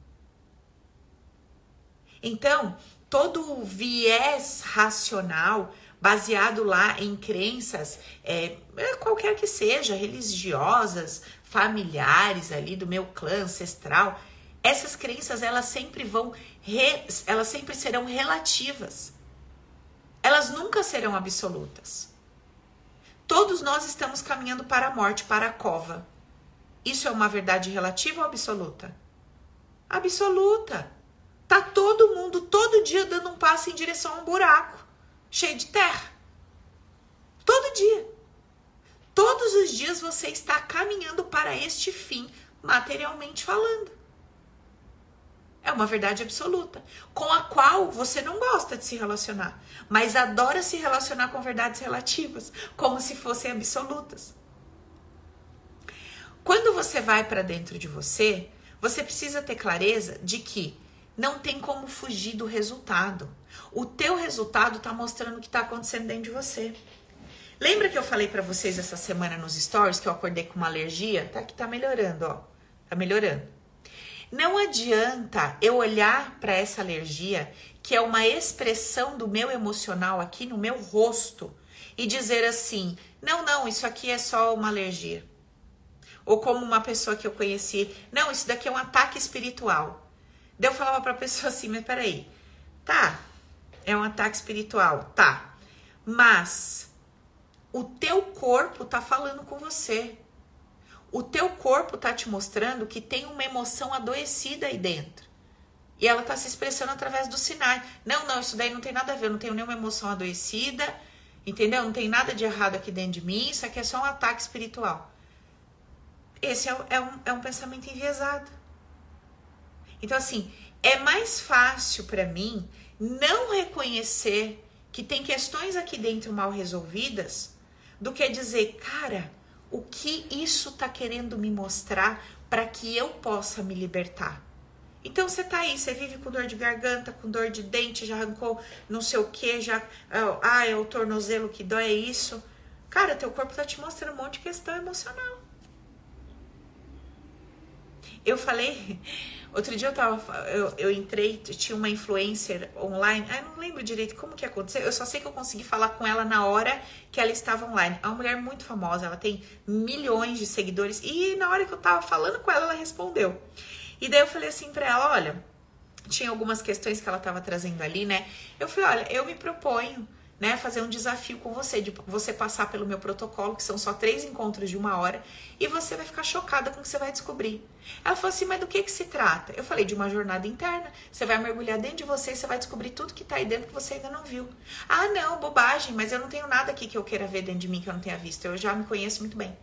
Então, todo o viés racional baseado lá em crenças, é, é, qualquer que seja, religiosas, familiares ali do meu clã ancestral, essas crenças elas sempre vão, re, elas sempre serão relativas. Elas nunca serão absolutas. Todos nós estamos caminhando para a morte, para a cova. Isso é uma verdade relativa ou absoluta? Absoluta. Tá todo mundo todo dia dando um passo em direção a um buraco cheio de terra. Todo dia. Todos os dias você está caminhando para este fim, materialmente falando. É uma verdade absoluta, com a qual você não gosta de se relacionar, mas adora se relacionar com verdades relativas, como se fossem absolutas. Quando você vai para dentro de você, você precisa ter clareza de que não tem como fugir do resultado. O teu resultado está mostrando o que está acontecendo dentro de você. Lembra que eu falei para vocês essa semana nos stories que eu acordei com uma alergia? Tá que tá melhorando, ó. Tá melhorando. Não adianta eu olhar para essa alergia, que é uma expressão do meu emocional aqui no meu rosto, e dizer assim: "Não, não, isso aqui é só uma alergia". Ou como uma pessoa que eu conheci, não, isso daqui é um ataque espiritual. Daí eu falava pra pessoa assim, mas peraí, tá, é um ataque espiritual, tá, mas o teu corpo tá falando com você. O teu corpo tá te mostrando que tem uma emoção adoecida aí dentro. E ela tá se expressando através do sinais. Não, não, isso daí não tem nada a ver, eu não tenho nenhuma emoção adoecida, entendeu? Não tem nada de errado aqui dentro de mim, isso aqui é só um ataque espiritual. Esse é, é, um, é um pensamento enviesado. Então, assim, é mais fácil para mim não reconhecer que tem questões aqui dentro mal resolvidas do que dizer, cara, o que isso tá querendo me mostrar para que eu possa me libertar? Então você tá aí, você vive com dor de garganta, com dor de dente, já arrancou não sei o que, já. Ah, é o tornozelo que dói, é isso. Cara, teu corpo tá te mostrando um monte de questão emocional. Eu falei, Outro dia eu tava. Eu, eu entrei, tinha uma influencer online. Ah, não lembro direito como que aconteceu. Eu só sei que eu consegui falar com ela na hora que ela estava online. É uma mulher muito famosa, ela tem milhões de seguidores. E na hora que eu tava falando com ela, ela respondeu. E daí eu falei assim pra ela: olha, tinha algumas questões que ela tava trazendo ali, né? Eu falei: olha, eu me proponho né, fazer um desafio com você, de você passar pelo meu protocolo, que são só três encontros de uma hora, e você vai ficar chocada com o que você vai descobrir. Ela falou assim, mas do que que se trata? Eu falei, de uma jornada interna, você vai mergulhar dentro de você e você vai descobrir tudo que tá aí dentro que você ainda não viu. Ah, não, bobagem, mas eu não tenho nada aqui que eu queira ver dentro de mim que eu não tenha visto, eu já me conheço muito bem.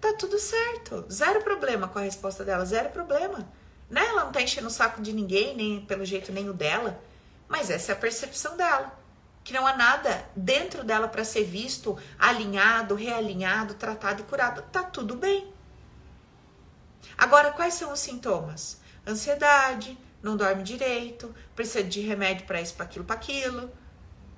Tá tudo certo, zero problema com a resposta dela, zero problema. Né? Ela não tá enchendo o saco de ninguém, nem pelo jeito nem o dela. Mas essa é a percepção dela. Que não há nada dentro dela para ser visto, alinhado, realinhado, tratado e curado. Tá tudo bem. Agora, quais são os sintomas? Ansiedade, não dorme direito, precisa de remédio para isso, para aquilo, para aquilo.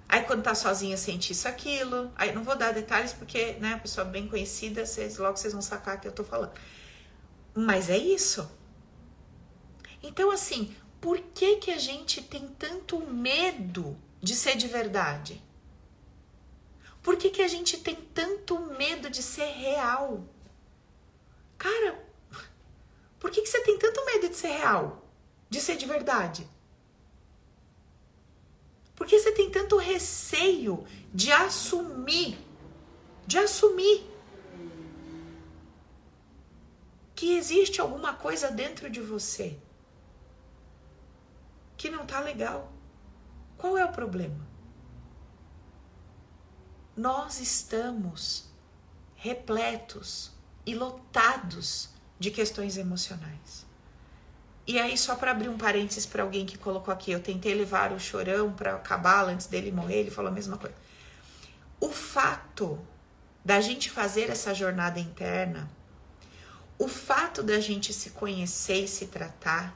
Aí quando tá sozinha sente isso, aquilo. Aí não vou dar detalhes porque, né, pessoa bem conhecida, vocês, logo vocês vão sacar que eu tô falando. Mas é isso. Então, assim, por que, que a gente tem tanto medo de ser de verdade? Por que, que a gente tem tanto medo de ser real? Cara, por que, que você tem tanto medo de ser real? De ser de verdade? Por que você tem tanto receio de assumir de assumir que existe alguma coisa dentro de você que não tá legal. Qual é o problema? Nós estamos repletos e lotados de questões emocionais. E aí, só para abrir um parênteses para alguém que colocou aqui, eu tentei levar o chorão para acabar antes dele morrer, ele falou a mesma coisa. O fato da gente fazer essa jornada interna, o fato da gente se conhecer e se tratar,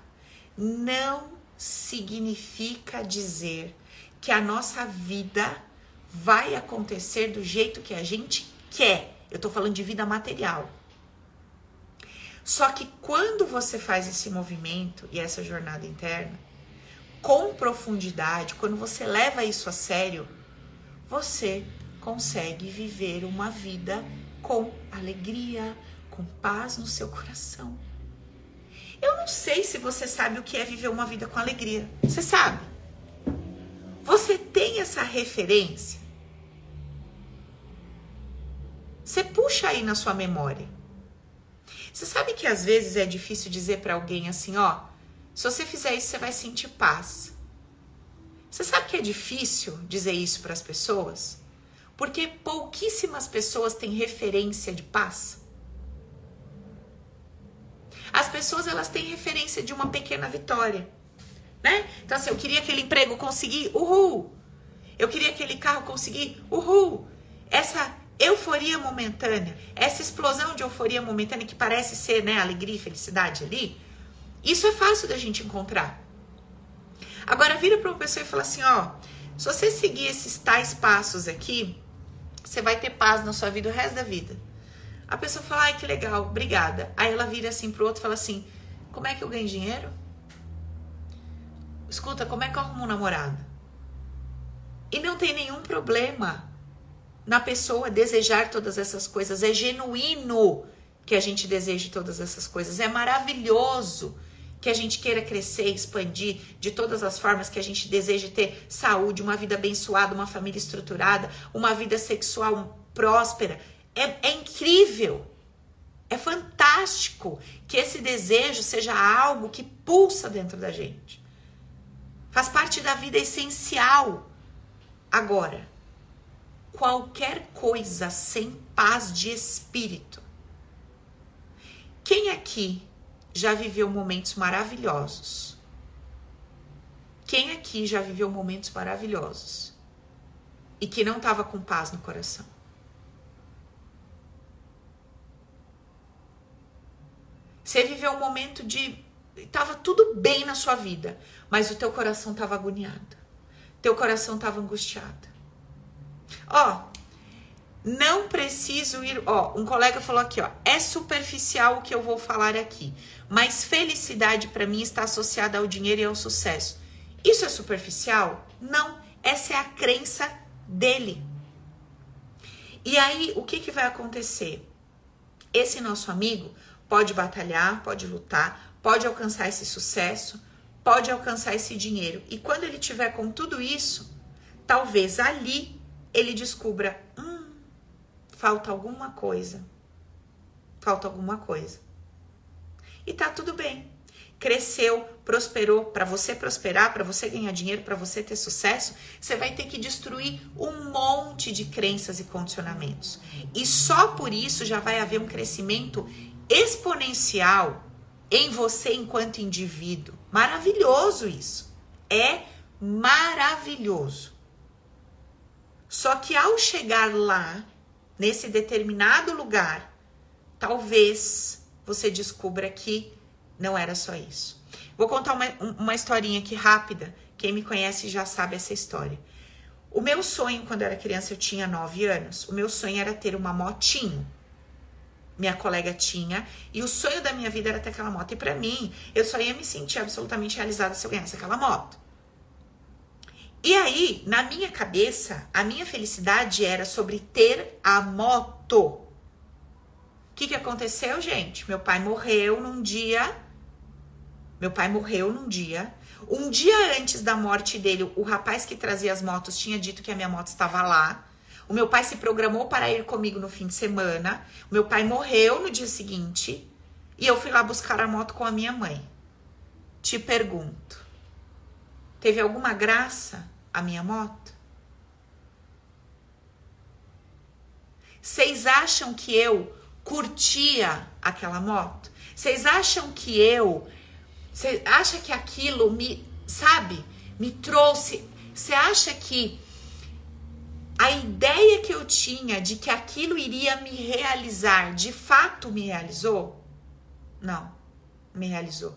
não significa dizer que a nossa vida vai acontecer do jeito que a gente quer. Eu tô falando de vida material. Só que quando você faz esse movimento e essa jornada interna, com profundidade, quando você leva isso a sério, você consegue viver uma vida com alegria, com paz no seu coração. Eu não sei se você sabe o que é viver uma vida com alegria. Você sabe? Você tem essa referência? Você puxa aí na sua memória. Você sabe que às vezes é difícil dizer para alguém assim, ó, se você fizer isso você vai sentir paz. Você sabe que é difícil dizer isso para as pessoas? Porque pouquíssimas pessoas têm referência de paz. As pessoas elas têm referência de uma pequena vitória, né? Então assim, eu queria aquele emprego, consegui, uhul. Eu queria aquele carro, consegui, uhul. Essa euforia momentânea, essa explosão de euforia momentânea que parece ser, né, alegria e felicidade ali, isso é fácil da gente encontrar. Agora vira para uma pessoa e fala assim, ó, se você seguir esses tais passos aqui, você vai ter paz na sua vida o resto da vida. A pessoa fala, ai que legal, obrigada. Aí ela vira assim pro outro e fala assim: como é que eu ganho dinheiro? Escuta, como é que eu arrumo um namorado? E não tem nenhum problema na pessoa desejar todas essas coisas. É genuíno que a gente deseje todas essas coisas. É maravilhoso que a gente queira crescer, expandir de todas as formas que a gente deseja ter saúde, uma vida abençoada, uma família estruturada, uma vida sexual próspera. É, é incrível, é fantástico que esse desejo seja algo que pulsa dentro da gente. Faz parte da vida essencial. Agora, qualquer coisa sem paz de espírito. Quem aqui já viveu momentos maravilhosos? Quem aqui já viveu momentos maravilhosos e que não estava com paz no coração? Você viveu um momento de tava tudo bem na sua vida, mas o teu coração tava agoniado. Teu coração tava angustiado. Ó, não preciso ir, ó, um colega falou aqui, ó, é superficial o que eu vou falar aqui, mas felicidade para mim está associada ao dinheiro e ao sucesso. Isso é superficial? Não, essa é a crença dele. E aí, o que que vai acontecer? Esse nosso amigo pode batalhar, pode lutar, pode alcançar esse sucesso, pode alcançar esse dinheiro. E quando ele tiver com tudo isso, talvez ali ele descubra: hum, falta alguma coisa. Falta alguma coisa. E tá tudo bem. Cresceu, prosperou. Para você prosperar, para você ganhar dinheiro, para você ter sucesso, você vai ter que destruir um monte de crenças e condicionamentos. E só por isso já vai haver um crescimento exponencial em você enquanto indivíduo. Maravilhoso isso. É maravilhoso. Só que ao chegar lá, nesse determinado lugar, talvez você descubra que não era só isso. Vou contar uma, uma historinha aqui rápida. Quem me conhece já sabe essa história. O meu sonho, quando eu era criança, eu tinha 9 anos. O meu sonho era ter uma motinho minha colega tinha, e o sonho da minha vida era ter aquela moto. E para mim, eu só ia me sentir absolutamente realizada se eu ganhasse aquela moto. E aí, na minha cabeça, a minha felicidade era sobre ter a moto. O que, que aconteceu, gente? Meu pai morreu num dia. Meu pai morreu num dia. Um dia antes da morte dele, o rapaz que trazia as motos tinha dito que a minha moto estava lá. O meu pai se programou para ir comigo no fim de semana. O meu pai morreu no dia seguinte e eu fui lá buscar a moto com a minha mãe. Te pergunto, teve alguma graça a minha moto? Vocês acham que eu curtia aquela moto? Vocês acham que eu. Você acha que aquilo me. Sabe? Me trouxe. Você acha que a ideia que eu tinha de que aquilo iria me realizar, de fato me realizou? Não, me realizou.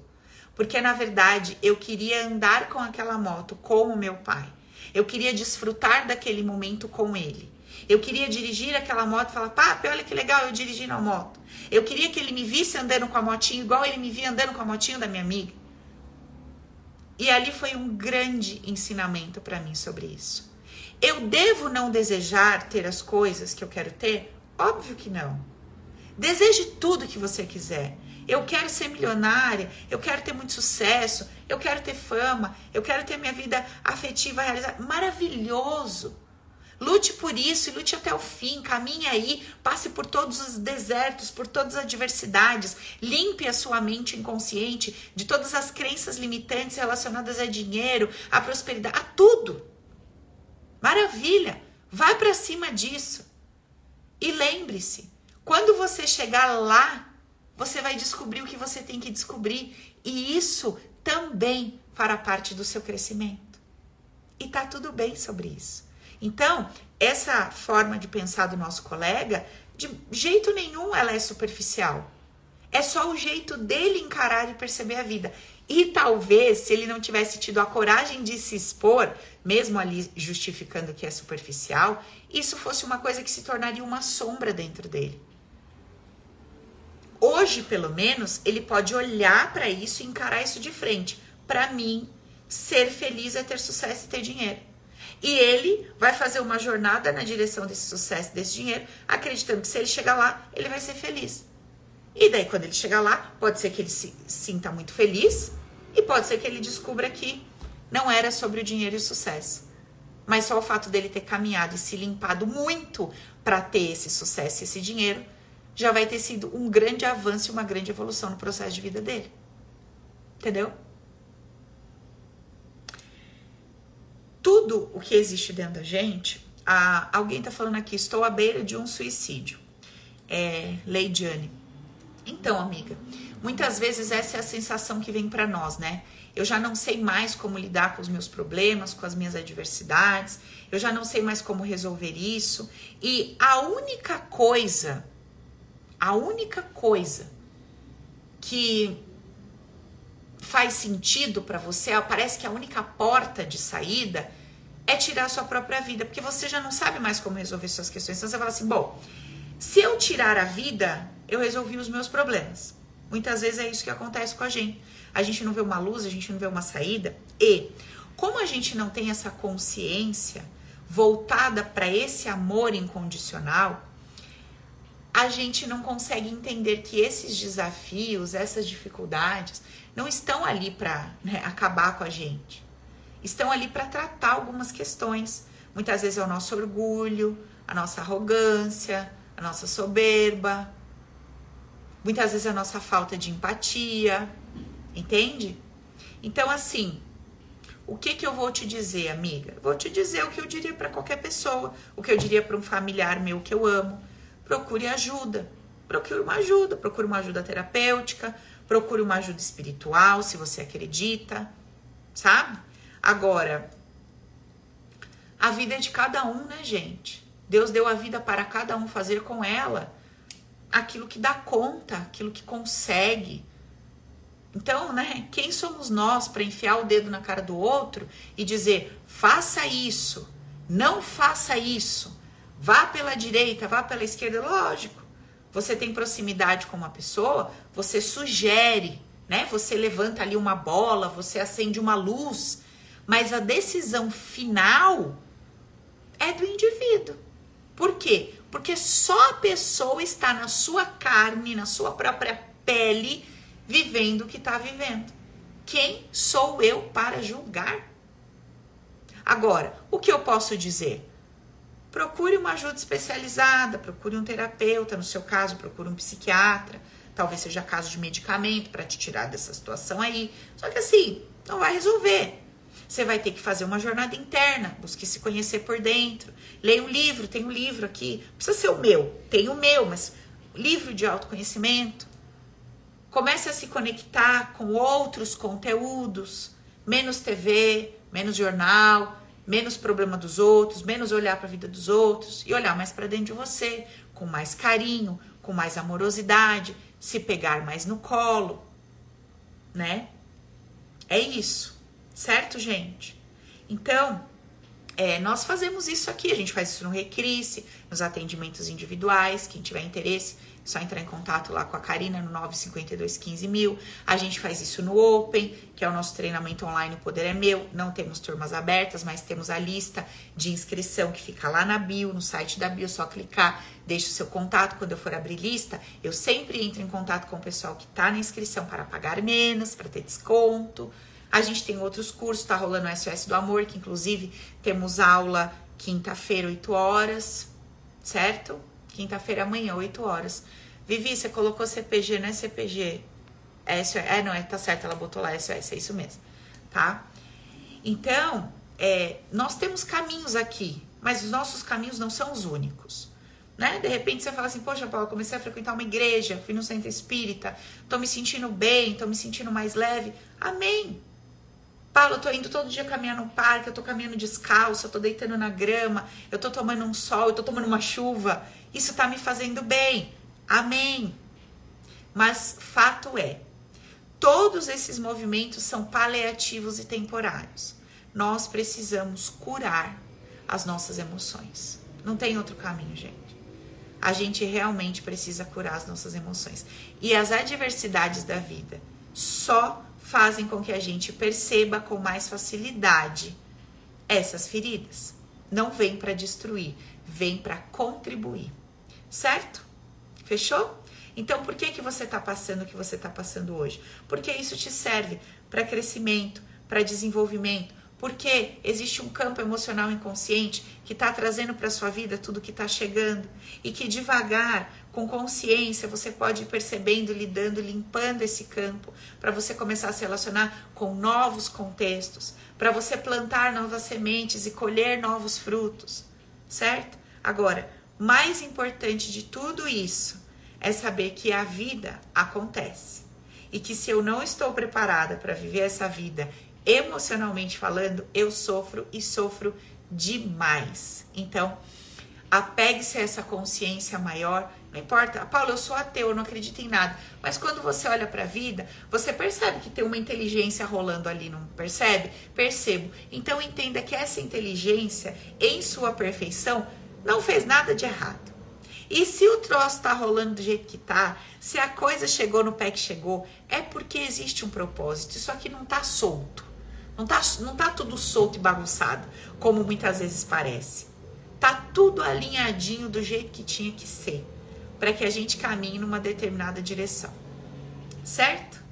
Porque na verdade eu queria andar com aquela moto com o meu pai. Eu queria desfrutar daquele momento com ele. Eu queria dirigir aquela moto e falar, papi, olha que legal eu dirigindo a moto. Eu queria que ele me visse andando com a motinha igual ele me via andando com a motinha da minha amiga. E ali foi um grande ensinamento para mim sobre isso. Eu devo não desejar ter as coisas que eu quero ter? Óbvio que não. Deseje tudo que você quiser. Eu quero ser milionária, eu quero ter muito sucesso, eu quero ter fama, eu quero ter minha vida afetiva realizada. Maravilhoso. Lute por isso e lute até o fim. Caminhe aí, passe por todos os desertos, por todas as adversidades. Limpe a sua mente inconsciente de todas as crenças limitantes relacionadas a dinheiro, a prosperidade, a tudo. Maravilha! Vai para cima disso. E lembre-se, quando você chegar lá, você vai descobrir o que você tem que descobrir. E isso também fará parte do seu crescimento. E tá tudo bem sobre isso. Então, essa forma de pensar do nosso colega, de jeito nenhum ela é superficial. É só o jeito dele encarar e perceber a vida. E talvez, se ele não tivesse tido a coragem de se expor, mesmo ali justificando que é superficial, isso fosse uma coisa que se tornaria uma sombra dentro dele. Hoje, pelo menos, ele pode olhar para isso e encarar isso de frente. Para mim, ser feliz é ter sucesso e ter dinheiro. E ele vai fazer uma jornada na direção desse sucesso, desse dinheiro, acreditando que se ele chegar lá, ele vai ser feliz. E daí, quando ele chegar lá, pode ser que ele se sinta muito feliz e pode ser que ele descubra que não era sobre o dinheiro e o sucesso. Mas só o fato dele ter caminhado e se limpado muito para ter esse sucesso e esse dinheiro já vai ter sido um grande avanço e uma grande evolução no processo de vida dele. Entendeu? tudo o que existe dentro da gente, a, alguém está falando aqui, estou à beira de um suicídio. É, Leidiane. Então, amiga, muitas vezes essa é a sensação que vem para nós, né? Eu já não sei mais como lidar com os meus problemas, com as minhas adversidades, eu já não sei mais como resolver isso. E a única coisa, a única coisa que faz sentido para você, parece que a única porta de saída é tirar a sua própria vida, porque você já não sabe mais como resolver suas questões. Então você fala assim: bom, se eu tirar a vida, eu resolvi os meus problemas. Muitas vezes é isso que acontece com a gente. A gente não vê uma luz, a gente não vê uma saída. E, como a gente não tem essa consciência voltada para esse amor incondicional, a gente não consegue entender que esses desafios, essas dificuldades, não estão ali para né, acabar com a gente. Estão ali para tratar algumas questões. Muitas vezes é o nosso orgulho, a nossa arrogância, a nossa soberba. Muitas vezes é a nossa falta de empatia. Entende? Então, assim, o que, que eu vou te dizer, amiga? Vou te dizer o que eu diria para qualquer pessoa, o que eu diria para um familiar meu que eu amo. Procure ajuda. Procure uma ajuda, procure uma ajuda terapêutica, Procure uma ajuda espiritual, se você acredita, sabe? Agora, a vida é de cada um, né, gente? Deus deu a vida para cada um fazer com ela aquilo que dá conta, aquilo que consegue. Então, né, quem somos nós para enfiar o dedo na cara do outro e dizer: faça isso, não faça isso, vá pela direita, vá pela esquerda? Lógico, você tem proximidade com uma pessoa, você sugere, né? Você levanta ali uma bola, você acende uma luz, mas a decisão final é do indivíduo. Por quê? Porque só a pessoa está na sua carne, na sua própria pele, vivendo o que está vivendo. Quem sou eu para julgar? Agora, o que eu posso dizer? procure uma ajuda especializada, procure um terapeuta, no seu caso, procure um psiquiatra. Talvez seja caso de medicamento para te tirar dessa situação aí. Só que assim, não vai resolver. Você vai ter que fazer uma jornada interna, busque se conhecer por dentro. Leia um livro, tem um livro aqui. Não precisa ser o meu, tem o meu, mas livro de autoconhecimento. Comece a se conectar com outros conteúdos, menos TV, menos jornal, menos problema dos outros, menos olhar para a vida dos outros e olhar mais para dentro de você, com mais carinho, com mais amorosidade, se pegar mais no colo, né? É isso, certo, gente? Então, é, nós fazemos isso aqui, a gente faz isso no Recrisse, nos atendimentos individuais, quem tiver interesse, só entrar em contato lá com a Karina no 952 15 mil. A gente faz isso no Open, que é o nosso treinamento online O Poder é Meu. Não temos turmas abertas, mas temos a lista de inscrição que fica lá na bio, no site da bio, só clicar, deixa o seu contato. Quando eu for abrir lista, eu sempre entro em contato com o pessoal que está na inscrição para pagar menos, para ter desconto. A gente tem outros cursos, tá rolando o SOS do Amor, que inclusive temos aula quinta-feira, 8 horas, certo? Quinta-feira amanhã, 8 horas. Vivi, você colocou CPG, não é CPG? É, é, não, é, tá certo, ela botou lá SOS, é isso mesmo, tá? Então, é, nós temos caminhos aqui, mas os nossos caminhos não são os únicos. Né? De repente você fala assim, poxa, Paula, comecei a frequentar uma igreja, fui no centro espírita, tô me sentindo bem, tô me sentindo mais leve. Amém. Paulo, eu tô indo todo dia caminhar no parque, eu tô caminhando descalço, eu tô deitando na grama, eu tô tomando um sol, eu tô tomando uma chuva. Isso tá me fazendo bem. Amém. Mas fato é, todos esses movimentos são paliativos e temporários. Nós precisamos curar as nossas emoções. Não tem outro caminho, gente. A gente realmente precisa curar as nossas emoções. E as adversidades da vida só fazem com que a gente perceba com mais facilidade essas feridas. Não vem para destruir, vem para contribuir. Certo? Fechou? Então, por que que você está passando o que você está passando hoje? Porque isso te serve para crescimento, para desenvolvimento, porque existe um campo emocional inconsciente que está trazendo para sua vida tudo que está chegando e que devagar, com consciência, você pode ir percebendo, lidando, limpando esse campo para você começar a se relacionar com novos contextos, para você plantar novas sementes e colher novos frutos, certo? Agora, mais importante de tudo isso é saber que a vida acontece e que se eu não estou preparada para viver essa vida emocionalmente falando, eu sofro e sofro demais. Então, apegue-se a essa consciência maior. Não importa, Paulo, eu sou ateu, eu não acredito em nada. Mas quando você olha para a vida, você percebe que tem uma inteligência rolando ali, não percebe? Percebo. Então entenda que essa inteligência, em sua perfeição, não fez nada de errado. E se o troço tá rolando do jeito que tá, se a coisa chegou no pé que chegou, é porque existe um propósito. Isso aqui não tá solto. Não tá, não tá tudo solto e bagunçado, como muitas vezes parece. Tá tudo alinhadinho do jeito que tinha que ser, para que a gente caminhe numa determinada direção. Certo?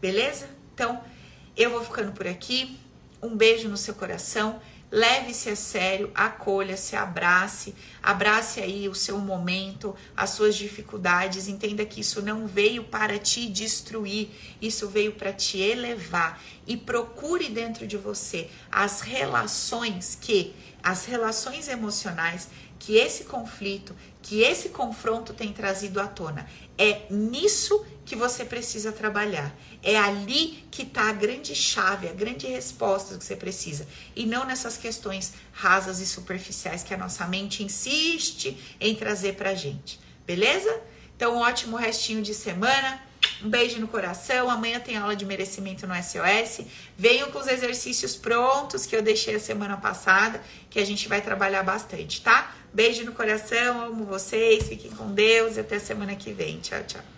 Beleza? Então, eu vou ficando por aqui. Um beijo no seu coração. Leve-se a sério, acolha-se, abrace, abrace aí o seu momento, as suas dificuldades. Entenda que isso não veio para te destruir, isso veio para te elevar. E procure dentro de você as relações que, as relações emocionais que esse conflito, que esse confronto tem trazido à tona. É nisso que você precisa trabalhar. É ali que está a grande chave, a grande resposta que você precisa. E não nessas questões rasas e superficiais que a nossa mente insiste em trazer para gente. Beleza? Então, um ótimo restinho de semana. Um beijo no coração. Amanhã tem aula de merecimento no SOS. Venham com os exercícios prontos que eu deixei a semana passada, que a gente vai trabalhar bastante, tá? Beijo no coração, amo vocês, fiquem com Deus e até semana que vem. Tchau, tchau.